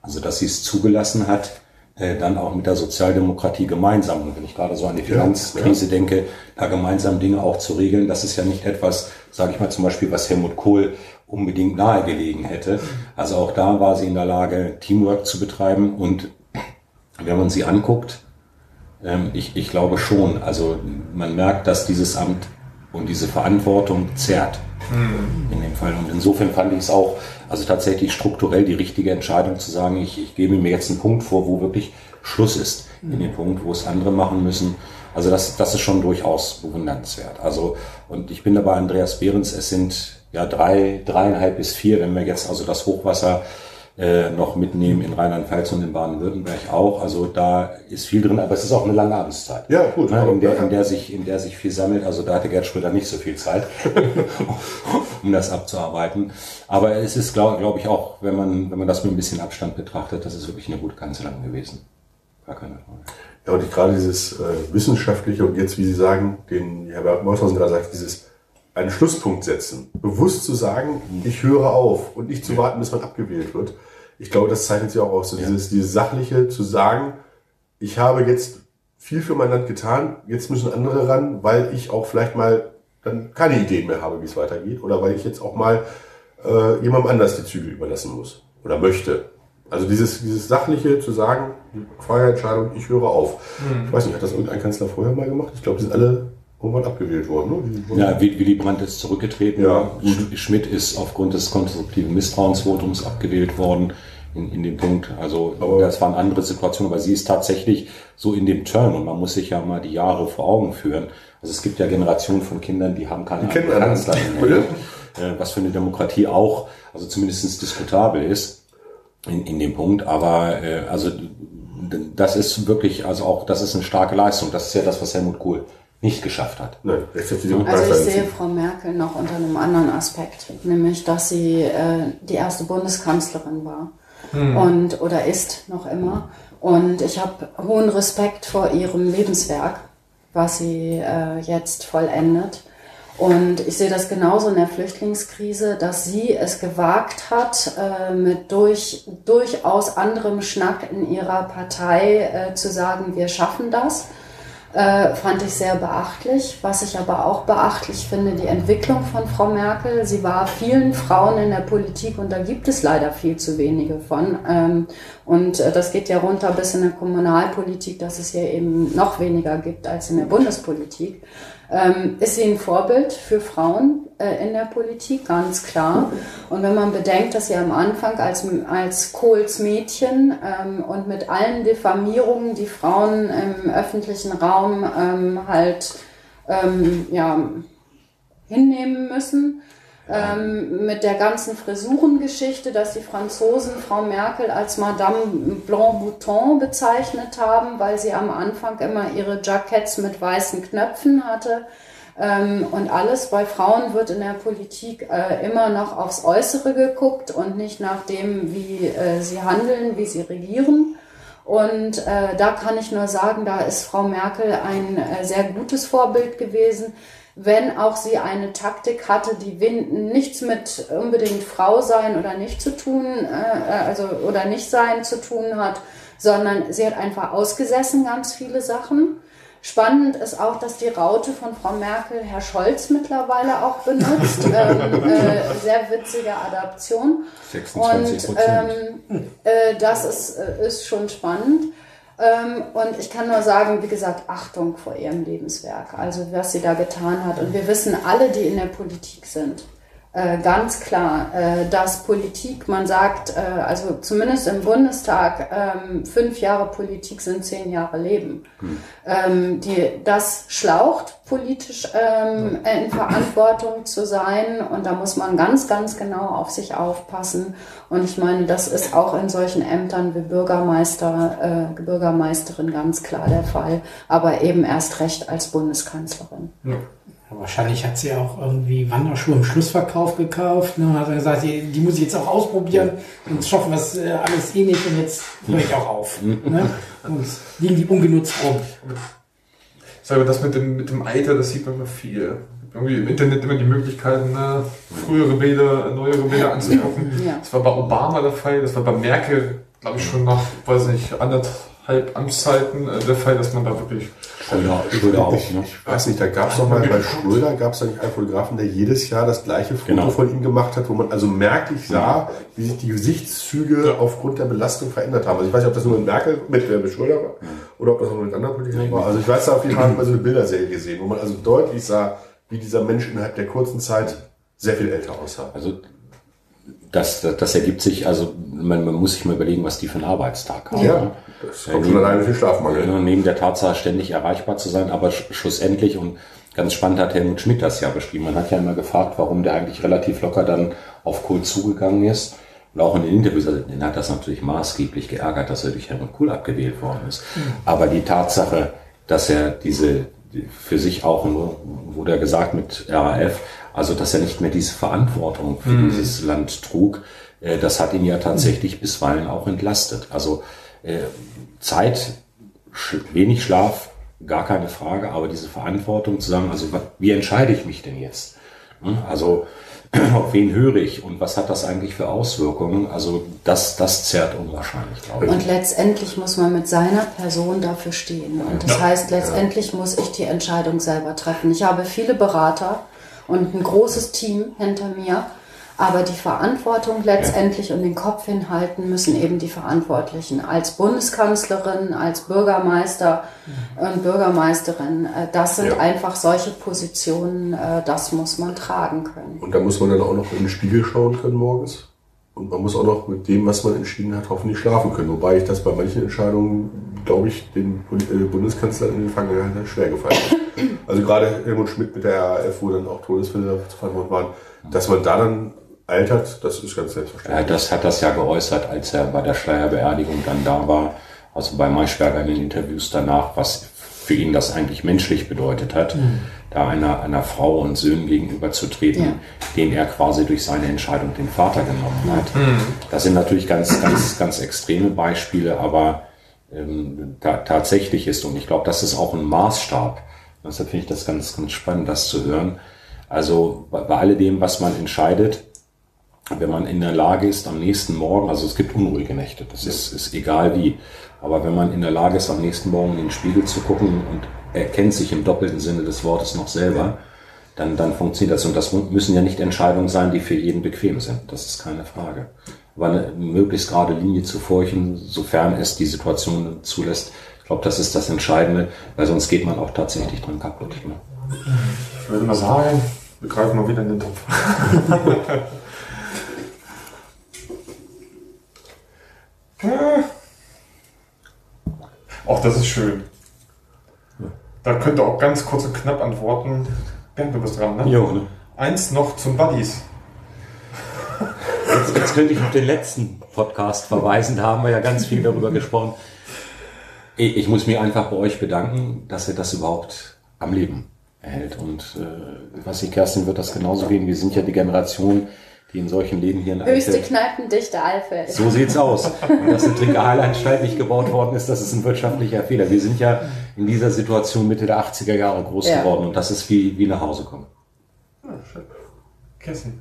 Also, dass sie es zugelassen hat, äh, dann auch mit der Sozialdemokratie gemeinsam, und wenn ich gerade so an die Finanzkrise denke, da gemeinsam Dinge auch zu regeln, das ist ja nicht etwas, sage ich mal zum Beispiel, was Helmut Kohl unbedingt nahegelegen hätte. Also auch da war sie in der Lage, Teamwork zu betreiben und wenn man sie anguckt, ich, ich glaube schon. Also man merkt, dass dieses Amt und diese Verantwortung zerrt in dem Fall. Und insofern fand ich es auch, also tatsächlich strukturell die richtige Entscheidung zu sagen, ich, ich gebe mir jetzt einen Punkt vor, wo wirklich Schluss ist. In dem Punkt, wo es andere machen müssen. Also das, das ist schon durchaus bewundernswert. Also, und ich bin dabei Andreas Behrens, es sind ja drei, dreieinhalb bis vier, wenn wir jetzt also das Hochwasser äh, noch mitnehmen in Rheinland-Pfalz und in Baden-Württemberg auch. Also da ist viel drin, aber es ist auch eine lange Abendszeit. Ja, gut. Ne, in, der, in, der sich, in der sich viel sammelt. Also da hatte Gerd Schröder nicht so viel Zeit, um das abzuarbeiten. Aber es ist, glaube glaub ich, auch, wenn man, wenn man das mit ein bisschen Abstand betrachtet, das ist wirklich eine gute Kanzlerin gewesen. Gar keine Frage. Ja, und ich gerade dieses äh, wissenschaftliche und jetzt, wie Sie sagen, den Herr Mauthausen gerade sagt, dieses einen Schlusspunkt setzen, bewusst zu sagen, ich höre auf und nicht zu warten, bis man abgewählt wird. Ich glaube, das zeichnet sich auch aus, so dieses, dieses sachliche zu sagen, ich habe jetzt viel für mein Land getan, jetzt müssen andere ran, weil ich auch vielleicht mal dann keine Ideen mehr habe, wie es weitergeht oder weil ich jetzt auch mal äh, jemandem anders die Zügel überlassen muss oder möchte. Also dieses, dieses sachliche zu sagen, freie Entscheidung, ich höre auf. Ich weiß nicht, hat das irgendein Kanzler vorher mal gemacht? Ich glaube, die sind alle irgendwann abgewählt worden. Ne? Ja, Wi- Willy Brandt ist zurückgetreten. Ja. Sch- Schmidt ist aufgrund des konstruktiven Misstrauensvotums abgewählt worden in, in dem Punkt. Also Aber- das waren andere Situationen, aber sie ist tatsächlich so in dem Turn und man muss sich ja mal die Jahre vor Augen führen. Also es gibt ja Generationen von Kindern, die haben keine einen. Kanzlerin mehr, äh, was für eine Demokratie auch, also zumindest diskutabel ist in, in dem Punkt. Aber äh, also das ist wirklich, also auch das ist eine starke Leistung. Das ist ja das, was Helmut Kohl nicht geschafft hat. Nein, Also ich sehe. Frau Merkel noch unter einem anderen Aspekt, nämlich dass sie äh, die erste Bundeskanzlerin war und oder ist noch immer. Und ich habe hohen Respekt vor ihrem Lebenswerk, was sie äh, jetzt vollendet. Und ich sehe das genauso in der Flüchtlingskrise, dass sie es gewagt hat, äh, mit durch, durchaus anderem Schnack in ihrer Partei äh, zu sagen, wir schaffen das äh, fand ich sehr beachtlich. Was ich aber auch beachtlich finde, die Entwicklung von Frau Merkel. Sie war vielen Frauen in der Politik und da gibt es leider viel zu wenige von. Ähm, und äh, das geht ja runter bis in der Kommunalpolitik, dass es hier eben noch weniger gibt als in der Bundespolitik. Ähm, ist sie ein Vorbild für Frauen äh, in der Politik, ganz klar. Und wenn man bedenkt, dass sie am Anfang als, als Kohls Mädchen ähm, und mit allen Diffamierungen, die Frauen im öffentlichen Raum ähm, halt ähm, ja, hinnehmen müssen, Ähm, mit der ganzen Frisurengeschichte, dass die Franzosen Frau Merkel als Madame Blanc Bouton bezeichnet haben, weil sie am Anfang immer ihre Jacketts mit weißen Knöpfen hatte. Ähm, und alles bei Frauen wird in der Politik äh, immer noch aufs Äußere geguckt und nicht nach dem, wie äh, sie handeln, wie sie regieren. Und äh, da kann ich nur sagen, da ist Frau Merkel ein äh, sehr gutes Vorbild gewesen wenn auch sie eine Taktik hatte, die nichts mit unbedingt Frau sein oder nicht zu tun, äh, also oder nicht sein zu tun hat, sondern sie hat einfach ausgesessen ganz viele Sachen. Spannend ist auch, dass die Raute von Frau Merkel Herr Scholz mittlerweile auch benutzt. ähm, äh, sehr witzige Adaption. 26 Und ähm, äh, das ist, äh, ist schon spannend. Ähm, und ich kann nur sagen, wie gesagt, Achtung vor ihrem Lebenswerk, also was sie da getan hat. Und wir wissen alle, die in der Politik sind, ganz klar, äh, dass Politik, man sagt, äh, also zumindest im Bundestag, ähm, fünf Jahre Politik sind zehn Jahre Leben. Hm. Ähm, die, das schlaucht politisch ähm, in Verantwortung zu sein und da muss man ganz, ganz genau auf sich aufpassen. Und ich meine, das ist auch in solchen Ämtern wie Bürgermeister, äh, Bürgermeisterin ganz klar der Fall, aber eben erst recht als Bundeskanzlerin. Ja. Wahrscheinlich hat sie auch irgendwie Wanderschuhe im Schlussverkauf gekauft ne, und hat gesagt, die, die muss ich jetzt auch ausprobieren, sonst schaffen wir es äh, alles eh nicht und jetzt höre ich auch auf. ne? Und liegen die ungenutzt rum. Ich sage, das mit dem, mit dem Alter, das sieht man immer viel. Irgendwie im Internet immer die Möglichkeiten, ne, frühere Bilder, neuere Bilder anzugucken. Ja. Das war bei Obama der Fall, das war bei Merkel, glaube ich, schon nach, weiß nicht, anderthalb Amtszeiten äh, der Fall, dass man da wirklich Schröder, Schröder auch, ne? Ich weiß nicht, da gab es doch mal bei Schröder, gab es da nicht einen Fotografen, der jedes Jahr das gleiche Foto genau. von ihm gemacht hat, wo man also merklich sah, wie sich die Gesichtszüge ja. aufgrund der Belastung verändert haben. Also ich weiß nicht, ob das nur mit Merkel, mit, äh, mit Schröder war, oder ob das auch mit anderen Politikern war. Also ich weiß, da auf jeden Fall mal so eine Bilderserie gesehen, wo man also deutlich sah, wie dieser Mensch innerhalb der kurzen Zeit sehr viel älter aussah. Also das, das, das ergibt sich, also man, man muss sich mal überlegen, was die für einen Arbeitstag haben. Ja, das kommt schon alleine viel Schlafmangel. Neben der Tatsache, ständig erreichbar zu sein, aber schlussendlich und ganz spannend hat Helmut Schmidt das ja beschrieben. Man hat ja immer gefragt, warum der eigentlich relativ locker dann auf Kohl zugegangen ist. Und auch in den Interviews, also den hat das natürlich maßgeblich geärgert, dass er durch Helmut Kohl abgewählt worden ist. Mhm. Aber die Tatsache, dass er diese, für sich auch, wurde er gesagt mit RAF, also dass er nicht mehr diese Verantwortung für mhm. dieses Land trug, äh, das hat ihn ja tatsächlich bisweilen auch entlastet. Also äh, Zeit, wenig Schlaf, gar keine Frage, aber diese Verantwortung zu sagen, also wie entscheide ich mich denn jetzt? Hm? Also auf wen höre ich und was hat das eigentlich für Auswirkungen? Also das, das zerrt unwahrscheinlich, glaube ich. Und letztendlich muss man mit seiner Person dafür stehen. Und das heißt, letztendlich muss ich die Entscheidung selber treffen. Ich habe viele Berater und ein großes Team hinter mir, aber die Verantwortung letztendlich und den Kopf hinhalten müssen eben die Verantwortlichen. Als Bundeskanzlerin, als Bürgermeister und Bürgermeisterin, äh, das sind ja. einfach solche Positionen, äh, das muss man tragen können. Und da muss man dann auch noch in den Spiegel schauen können morgens. Und man muss auch noch mit dem, was man entschieden hat, hoffentlich schlafen können. Wobei ich das bei manchen Entscheidungen, glaube ich, den äh, Bundeskanzler in den Vergangenheit schwer gefallen hat. Also gerade Helmut Schmidt mit der RAF, wo dann auch Todesfälle zu verantworten waren, dass man da dann altert, das ist ganz selbstverständlich. Ja, das hat das ja geäußert, als er bei der Schleierbeerdigung dann da war. Also bei Maischberger in den Interviews danach, was für ihn das eigentlich menschlich bedeutet hat, mhm. da einer, einer Frau und Söhnen gegenüberzutreten, ja. den er quasi durch seine Entscheidung den Vater genommen hat. Mhm. Das sind natürlich ganz, ganz, ganz extreme Beispiele, aber ähm, da, tatsächlich ist, und ich glaube, das ist auch ein Maßstab. Deshalb finde ich das ganz, ganz spannend, das zu hören. Also bei, bei alledem, was man entscheidet, wenn man in der Lage ist, am nächsten Morgen, also es gibt unruhige Nächte, das ist, ist egal wie, aber wenn man in der Lage ist, am nächsten Morgen in den Spiegel zu gucken und erkennt sich im doppelten Sinne des Wortes noch selber, dann, dann funktioniert das. Und das müssen ja nicht Entscheidungen sein, die für jeden bequem sind. Das ist keine Frage. Aber eine möglichst gerade Linie zu furchen, sofern es die Situation zulässt, ich glaube, das ist das Entscheidende, weil sonst geht man auch tatsächlich dran kaputt. Ne? Ich würde mal sagen, wir greifen mal wieder in den Topf. Auch das ist schön. Da könnt ihr auch ganz kurz und knapp antworten. Bernd, du bist dran, ne? Jo, ne? Eins noch zum Buddies. Jetzt, jetzt könnte ich auf den letzten Podcast verweisen, da haben wir ja ganz viel darüber gesprochen. Ich, ich muss mich einfach bei euch bedanken, dass ihr das überhaupt am Leben erhält. Und äh, was die Kerstin wird das genauso gehen. Wir sind ja die Generation, die in solchen Läden hier in Höchste Eifeld Kneipendichte Eifeld. so sieht's aus. Und dass eine Trinkerheilanstalt nicht gebaut worden ist, das ist ein wirtschaftlicher Fehler. Wir sind ja in dieser Situation Mitte der 80er Jahre groß Ja. geworden und das ist wie, wie nach Hause kommen. Kerstin.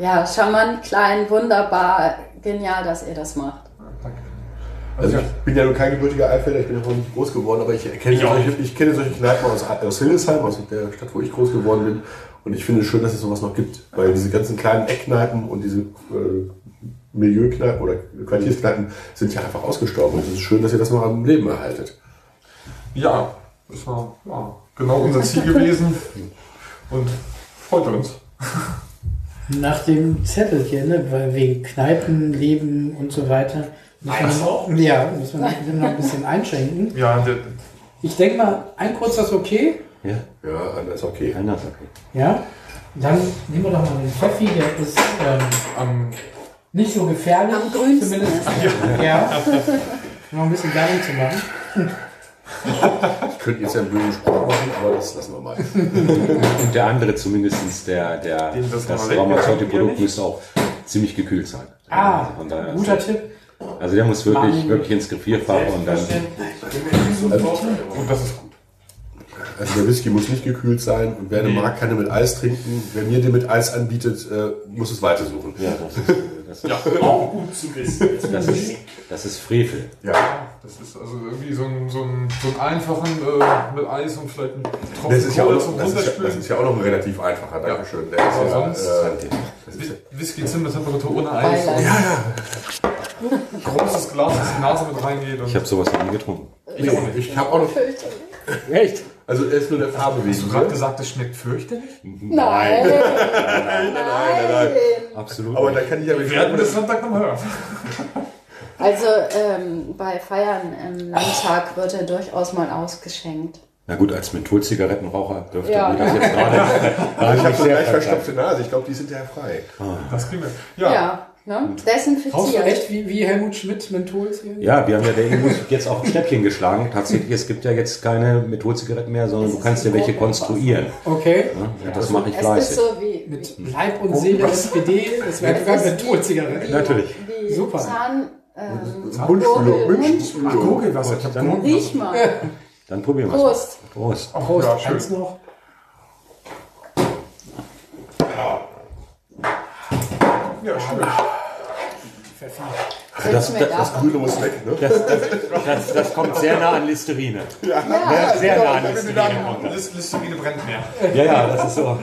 Ja, charmant, klein, wunderbar, genial, dass ihr das macht. Danke. Also ich bin ja nur kein gebürtiger Eifelder, ich bin ja auch nicht groß geworden, aber ich kenne, Ich solche, ich kenne solche Kneipen aus, aus Hildesheim, aus der Stadt, wo ich groß geworden bin. Und ich finde es schön, dass es sowas noch gibt. Weil diese ganzen kleinen Eckkneipen und diese äh, Milieukneipen oder Quartierskneipen sind ja einfach ausgestorben. Und es ist schön, dass ihr das noch am Leben erhaltet. Ja, das war ja, genau unser Ziel gewesen. Und freut uns. Nach dem Zettel hier, ne, weil wegen Kneipen, Leben und so weiter. Eins wir, noch? ja, müssen wir noch ein bisschen einschränken. Ja, der, Ich denke mal, ein kurzer ist okay. Ja, Ja, das ist okay. einer ist okay. Ja. Dann nehmen wir doch mal den Pfeffi, der ist ähm, am nicht so gefährlich. Am grünsten Zumindest. ist Ja. Noch ein bisschen Werbung zu machen. Ich könnte jetzt ja einen bösen Spruch machen, aber das lassen wir mal. Und der andere zumindestens der, der, Den das das nicht? müsste auch ziemlich gekühlt sein. Ah, Also guter Tipp. also der muss wirklich, Mann. wirklich ins Gefrierfach und dann, und das ist gut. Also der Whisky muss nicht gekühlt sein und wer eine mag, kann den mit Eis trinken. Wer mir den mit Eis anbietet, äh, muss es weitersuchen. ja, das ist, das ist, Auch gut zu wissen. das ist, das ist Frevel. Ja. Das ist also irgendwie so ein, so ein, so ein einfachen äh, mit Eis und vielleicht ein Tropfen Das ist, ja auch Cola noch, zum das, ist ja, das ist ja auch noch ein relativ einfacher, Dankeschön. Der ist Aber ja, sonst- äh, das ist ja, Whisky Zimmertemperatur ohne Eis. Ja, ja. Großes Glas, das die Nase mit reingeht. Und Ich habe sowas noch nie getrunken. Ich, auch nicht. ich habe auch noch. Echt? Also er ist nur der Farbe wegen. Hast du gerade gesagt, das schmeckt fürchterlich? Nein. Nein, nein, Absolut. Aber nicht. da kann ich ja Wir werden das Sonntag noch hören. Also ähm, bei Feiern im Landtag wird er durchaus mal ausgeschenkt. Na gut, als Mentholzigarettenraucher dürfte Ja. mir das jetzt gerade, gerade Ich habe so sehr leicht verstanden. verstopfte Nase. Ich glaube, die sind ja frei. Das kriegen wir. Ja, Ja, ne? Brauchst du desinfiziert. echt wie, wie Helmut Schmidt hier? Ja, wir haben ja der Ingus jetzt auf ein Schnäppchen geschlagen. Tatsächlich, es gibt ja jetzt keine Mentholzigaretten mehr, sondern Das du ist kannst dir welche konstruieren. Okay. Ja, das mache ich Es ist fleißig. so wie, Mit Leib und Seele SPD, das wäre sogar ist Mentholzigarette. wie, Natürlich. wie Super. Zahn, ähm, Mundspülung, Gurgel- Mundspülung. Gurgelwasser. Ich hab Dann- Gurgelwasser. Riech mal. Dann probieren wir es. Prost. Prost. Ach, Prost, ja, schön. eins noch. Ja, schön. Pfeffi. Also das, das, da- das, Grüne muss weg, ne? das, das, das, das kommt sehr nah an Listerine. Ja, Sehr nah an Listerine dann Listerine brennt mehr. Ja, ja, das ist so.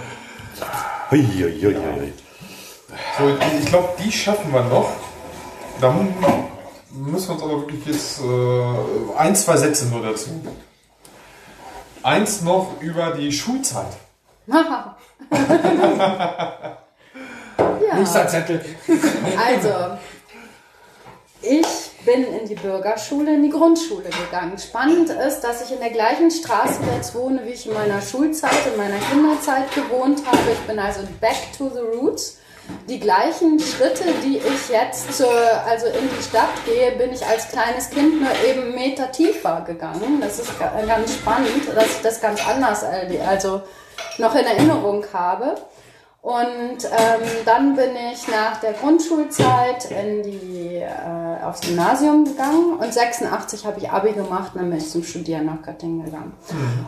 Hui, hui, hui, hui. So, ich glaube, die schaffen wir noch. Da müssen wir uns aber wirklich jetzt äh, ein, zwei Sätze nur dazu. Eins noch über die Schulzeit. Nächster ja. Zettel. Also, ich bin in die Bürgerschule, in die Grundschule gegangen. Spannend ist, dass ich in der gleichen Straße jetzt wohne, wie ich in meiner Schulzeit, in meiner Kinderzeit gewohnt habe. Ich bin also back to the roots. Die gleichen Schritte, die ich jetzt zur, also in die Stadt gehe, bin ich als kleines Kind nur eben Meter tiefer gegangen. Das ist ga- ganz spannend, dass ich das ganz anders also noch in Erinnerung habe. Und ähm, dann bin ich nach der Grundschulzeit in die, äh, aufs Gymnasium gegangen und 86 habe ich Abi gemacht und dann bin ich zum Studieren nach Göttingen gegangen.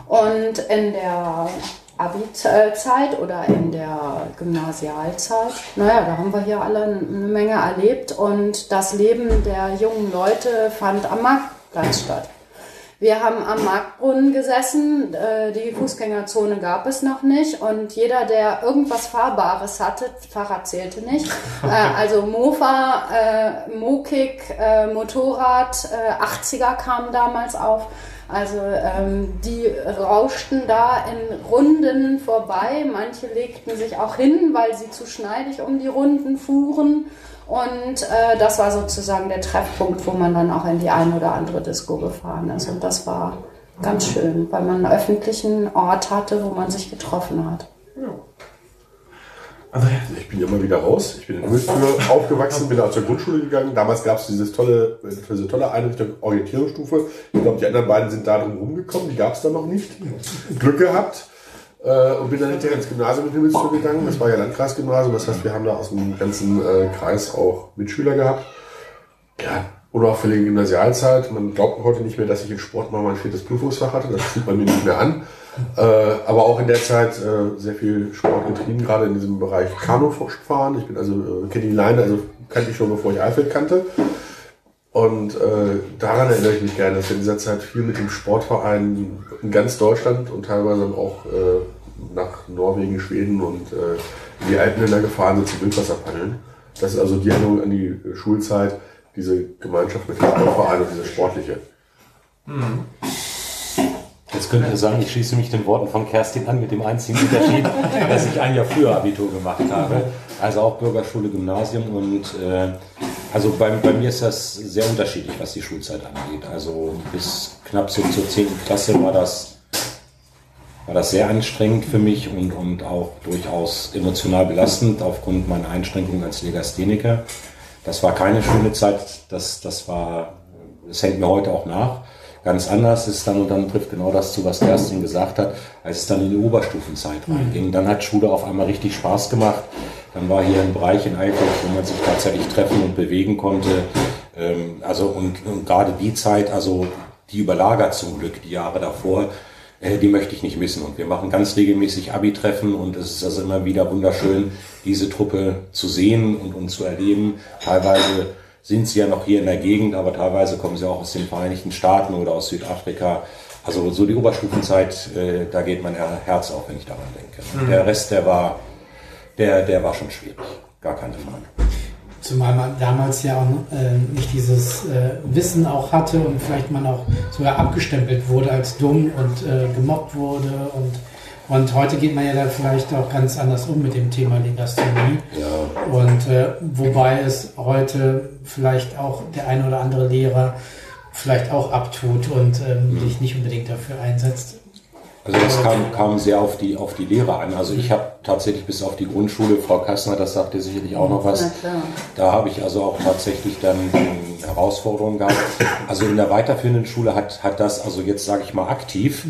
Und in der Abi-Zeit oder in der Gymnasialzeit, naja, da haben wir hier alle eine Menge erlebt und das Leben der jungen Leute fand am Marktplatz statt. Wir haben am Marktbrunnen gesessen, äh, die Fußgängerzone gab es noch nicht und jeder, der irgendwas Fahrbares hatte, Fahrrad zählte nicht, äh, also Mofa, äh, Mokik, Motorrad, äh, 80er kamen damals auf, also ähm, die rauschten da in Runden vorbei, manche legten sich auch hin, weil sie zu schneidig um die Runden fuhren. Und äh, das war sozusagen der Treffpunkt, wo man dann auch in die eine oder andere Disco gefahren ist. Und das war ganz schön, weil man einen öffentlichen Ort hatte, wo man sich getroffen hat. Ich bin immer wieder raus. Ich bin in Hülsbühr aufgewachsen, bin auch zur Grundschule gegangen. Damals gab es dieses tolle, diese tolle Einrichtung Orientierungsstufe. Ich glaube, die anderen beiden sind da drum rumgekommen. Die gab es da noch nicht. Glück gehabt. Äh, und bin dann hinterher ins Gymnasium in Himmelshöhe gegangen. Das war ja Landkreisgymnasium. Das heißt, wir haben da aus dem ganzen äh, Kreis auch Mitschüler gehabt. Ja, unauffällige Gymnasialzeit. Man glaubt heute nicht mehr, dass ich in Sport mal mein viertes Prüfungsfach hatte. Das sieht man mir nicht mehr an. Äh, aber auch in der Zeit äh, sehr viel Sport getrieben, gerade in diesem Bereich Kanufahren. Ich bin also, äh, kenne die Leine, also kannte ich schon, bevor ich Eifeld kannte. Und äh, daran erinnere ich mich gerne, dass wir in dieser Zeit viel mit dem Sportverein in ganz Deutschland und teilweise auch äh, nach Norwegen, Schweden und äh, in die Alpenländer gefahren sind zum Wildwasserpaddeln. Das ist also die Erinnerung an die Schulzeit, diese Gemeinschaft mit dem Sportverein und diese sportliche. Jetzt könnte ich sagen, ich schließe mich den Worten von Kerstin an mit dem einzigen Unterschied, dass ich ein Jahr früher Abitur gemacht habe. Also auch Bürgerschule, Gymnasium und äh, also bei, bei mir ist das sehr unterschiedlich, was die Schulzeit angeht. Also bis knapp so zur 10. Klasse war das, war das sehr anstrengend für mich und, und auch durchaus emotional belastend aufgrund meiner Einschränkungen als Legastheniker. Das war keine schöne Zeit, das, das war, das hängt mir heute auch nach. Ganz anders ist dann, und dann trifft genau das zu, was Kerstin gesagt hat, als es dann in die Oberstufenzeit reinging. Dann hat Schule auf einmal richtig Spaß gemacht. Dann war hier ein Bereich in Eifeld, wo man sich tatsächlich treffen und bewegen konnte. Ähm, also, und, und gerade die Zeit, also die überlagert zum Glück die Jahre davor, äh, die möchte ich nicht missen. Und wir machen ganz regelmäßig Abi-Treffen und es ist also immer wieder wunderschön, diese Truppe zu sehen und, und zu erleben. Teilweise sind sie ja noch hier in der Gegend, aber teilweise kommen sie auch aus den Vereinigten Staaten oder aus Südafrika. Also so die Oberstufenzeit, äh, da geht mein Herz auf, wenn ich daran denke. Der Rest, der war, der, der war schon schwierig. Gar keine Frage. Zumal man damals ja auch äh, nicht dieses äh, Wissen auch hatte und vielleicht man auch sogar abgestempelt wurde als dumm und äh, gemobbt wurde und und heute geht man ja da vielleicht auch ganz anders um mit dem Thema Legasthenie. Ja. Und äh, wobei es heute vielleicht auch der ein oder andere Lehrer vielleicht auch abtut und ähm, sich nicht unbedingt dafür einsetzt. Also das kam, kam sehr auf die, auf die Lehrer an. Also ich habe tatsächlich bis auf die Grundschule, Frau Kassner, das sagt ihr sicherlich auch noch was, da habe ich also auch tatsächlich dann Herausforderungen gehabt. Also in der weiterführenden Schule hat, hat das, also jetzt sage ich mal aktiv,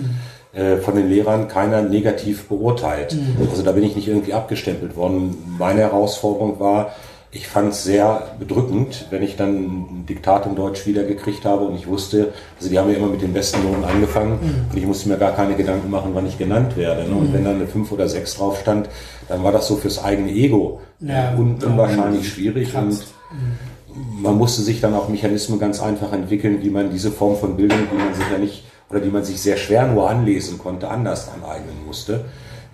äh, von den Lehrern keiner negativ beurteilt. Also da bin ich nicht irgendwie abgestempelt worden. Meine Herausforderung war, ich fand es sehr bedrückend, wenn ich dann ein Diktat in Deutsch wiedergekriegt habe und ich wusste, also die haben ja immer mit den besten Noten angefangen und ich musste mir gar keine Gedanken machen, wann ich genannt werde. Ne? Und wenn dann eine 5 oder 6 drauf stand, dann war das so fürs eigene Ego Ja. äh, un unwahrscheinlich schwierig und Kratzt. man musste sich dann auch Mechanismen ganz einfach entwickeln, wie man diese Form von Bildung, die man sich ja nicht oder die man sich sehr schwer nur anlesen konnte, anders aneignen musste.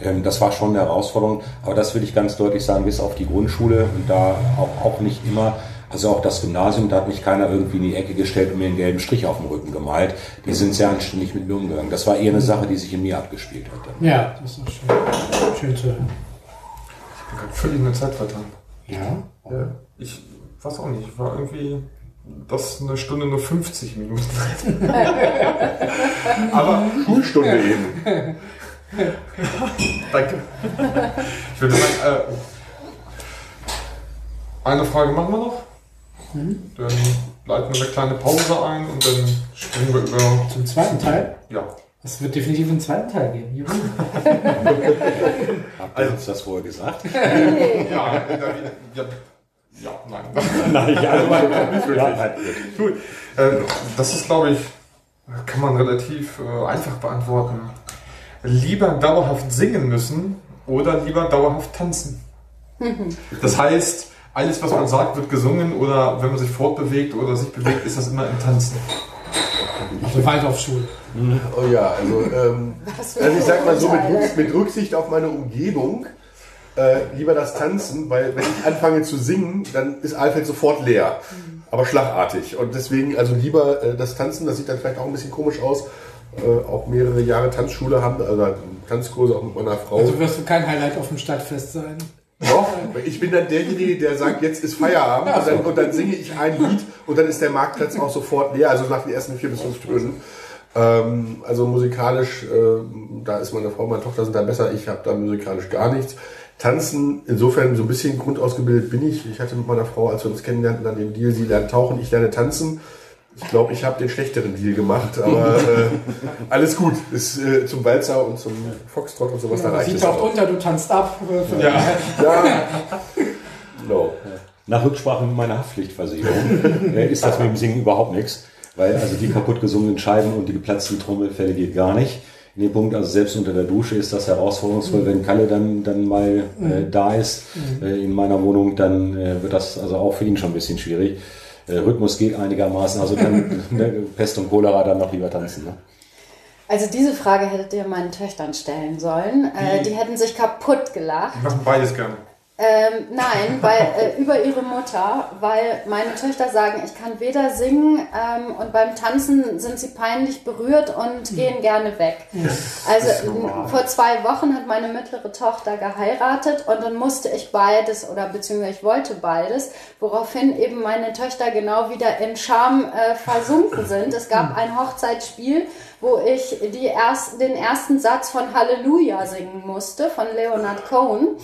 Ähm, Das war schon eine Herausforderung, aber das will ich ganz deutlich sagen, bis auf die Grundschule und da auch, auch nicht immer, also auch das Gymnasium, da hat mich keiner irgendwie in die Ecke gestellt und mir einen gelben Strich auf dem Rücken gemalt. Die sind sehr anständig mit mir umgegangen. Das war eher eine Sache, die sich in mir abgespielt hatte. Ja, das ist schön, schön zu hören. Ich bin gerade völlig in der Zeit vertan. Ja. Ja, ich weiß auch nicht, war irgendwie das eine Stunde nur 50 Minuten. Aber Schulstunde eben. danke. Ich würde sagen, äh, eine Frage machen wir noch. Dann leiten wir eine kleine Pause ein und dann springen wir über. Zum zweiten Teil. Ja. Es wird definitiv einen zweiten Teil geben. Juhu. Habt ihr uns das vorher gesagt? Ja, der, ja, ja, nein. Nein, also ja, Gut. Äh, das ist, glaube ich, kann man relativ äh, einfach beantworten. Lieber dauerhaft singen müssen oder lieber dauerhaft tanzen. Das heißt, alles, was man sagt, wird gesungen oder wenn man sich fortbewegt oder sich bewegt, ist das immer im Tanzen. Auf der Waldorfschule. Oh ja, also, ähm, also ich sag mal so mit, mit Rücksicht auf meine Umgebung, äh, lieber das Tanzen, weil wenn ich anfange zu singen, dann ist Alfeld sofort leer, aber schlagartig. Und deswegen also lieber äh, das Tanzen, das sieht dann vielleicht auch ein bisschen komisch aus, äh, auch mehrere Jahre Tanzschule haben, also Tanzkurse auch mit meiner Frau. Also wirst du kein Highlight auf dem Stadtfest sein. Doch, ich bin dann derjenige, der sagt, jetzt ist Feierabend und dann, und dann singe ich ein Lied und dann ist der Marktplatz auch sofort leer, also nach den ersten vier bis fünf Tönen. Ähm, also musikalisch, äh, da ist meine Frau meine Tochter sind da besser, ich habe da musikalisch gar nichts. Tanzen, insofern so ein bisschen grundausgebildet bin ich. Ich hatte mit meiner Frau, als wir uns kennenlernten, dann den Deal, sie lernt tauchen, ich lerne tanzen. Ich glaube, ich habe den schlechteren Deal gemacht, aber äh, alles gut. Ist äh, zum Walzer und zum Foxtrot und sowas, da reicht Sie es taucht auch. unter, du tanzt ab. Äh, Ja. Ja, no. Nach Rücksprache mit meiner Haftpflichtversicherung äh, ist das mit dem Singen überhaupt nichts. Weil also die kaputt gesungenen Scheiben und die geplatzten Trommelfälle geht gar nicht. In dem Punkt, also selbst unter der Dusche ist das herausforderungsvoll. Wenn Kalle dann, dann mal äh, da ist äh, in meiner Wohnung, dann äh, wird das also auch für ihn schon ein bisschen schwierig. Äh, Rhythmus geht einigermaßen, also dann ne, Pest und Cholera dann noch lieber tanzen. Ne? Also diese Frage hättet ihr meinen Töchtern stellen sollen. Äh, die hätten sich kaputt gelacht. Die machen beides gerne. Ähm, nein, weil äh, über ihre Mutter, weil meine Töchter sagen, ich kann weder singen ähm, und beim Tanzen sind sie peinlich berührt und gehen gerne weg. Also normal. n- vor zwei Wochen hat meine mittlere Tochter geheiratet und dann musste ich beides oder beziehungsweise ich wollte beides, woraufhin eben meine Töchter genau wieder in Scham äh, versunken sind. Es gab ein Hochzeitsspiel, wo ich die erst, den ersten Satz von Halleluja singen musste, von Leonard Cohen.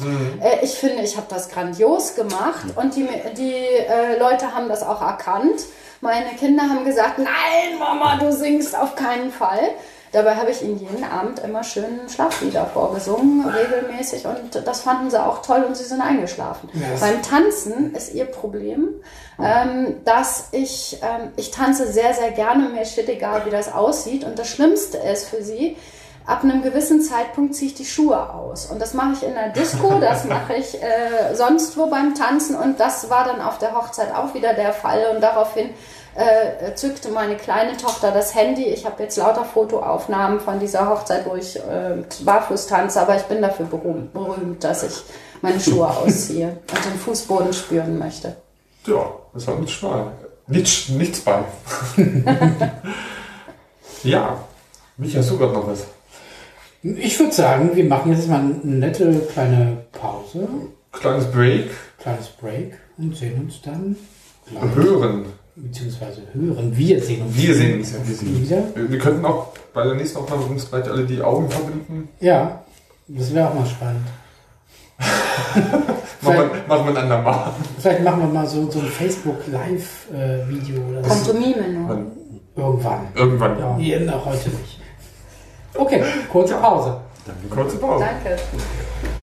Äh, ich finde, ich habe das grandios gemacht und die, die äh, Leute haben das auch erkannt. Meine Kinder haben gesagt, nein, Mama, du singst auf keinen Fall. Dabei habe ich ihnen jeden Abend immer schön Schlaflieder vorgesungen, regelmäßig. Und das fanden sie auch toll und sie sind eingeschlafen. Ja. Beim Tanzen ist ihr Problem, ähm, dass ich, ähm, ich tanze sehr, sehr gerne. Mir ist shit egal, wie das aussieht. Und das Schlimmste ist für sie, ab einem gewissen Zeitpunkt ziehe ich die Schuhe aus. Und das mache ich in der Disco, das mache ich äh, sonst wo beim Tanzen. Und das war dann auf der Hochzeit auch wieder der Fall. Und daraufhin äh, zückte meine kleine Tochter das Handy. Ich habe jetzt lauter Fotoaufnahmen von dieser Hochzeit, wo ich äh, barfuß tanze, aber ich bin dafür berühmt, berühmt, dass ich meine Schuhe ausziehe und den Fußboden spüren möchte. Ja, das hat nichts bei. Nichts, nichts bei. ja. Micha, hast du gerade noch was? Ich würde sagen, wir machen jetzt mal eine nette kleine Pause, Kleines Break. kleines Break und sehen uns dann gleich, Hören. beziehungsweise hören. Wir sehen uns Wir sehen uns ja. Wir, sehen uns. wieder. Wir wir könnten auch bei der nächsten Aufnahme uns gleich alle die Augen verbinden. Ja, das wäre auch mal spannend. Machen wir, machen wir ein andermal. Vielleicht machen wir mal so, so ein Facebook-Live-Video oder so. Pantomime nur. Irgendwann. Irgendwann, ja. Hier, noch heute nicht. Okay, kurze Pause. Kurze Pause. Danke.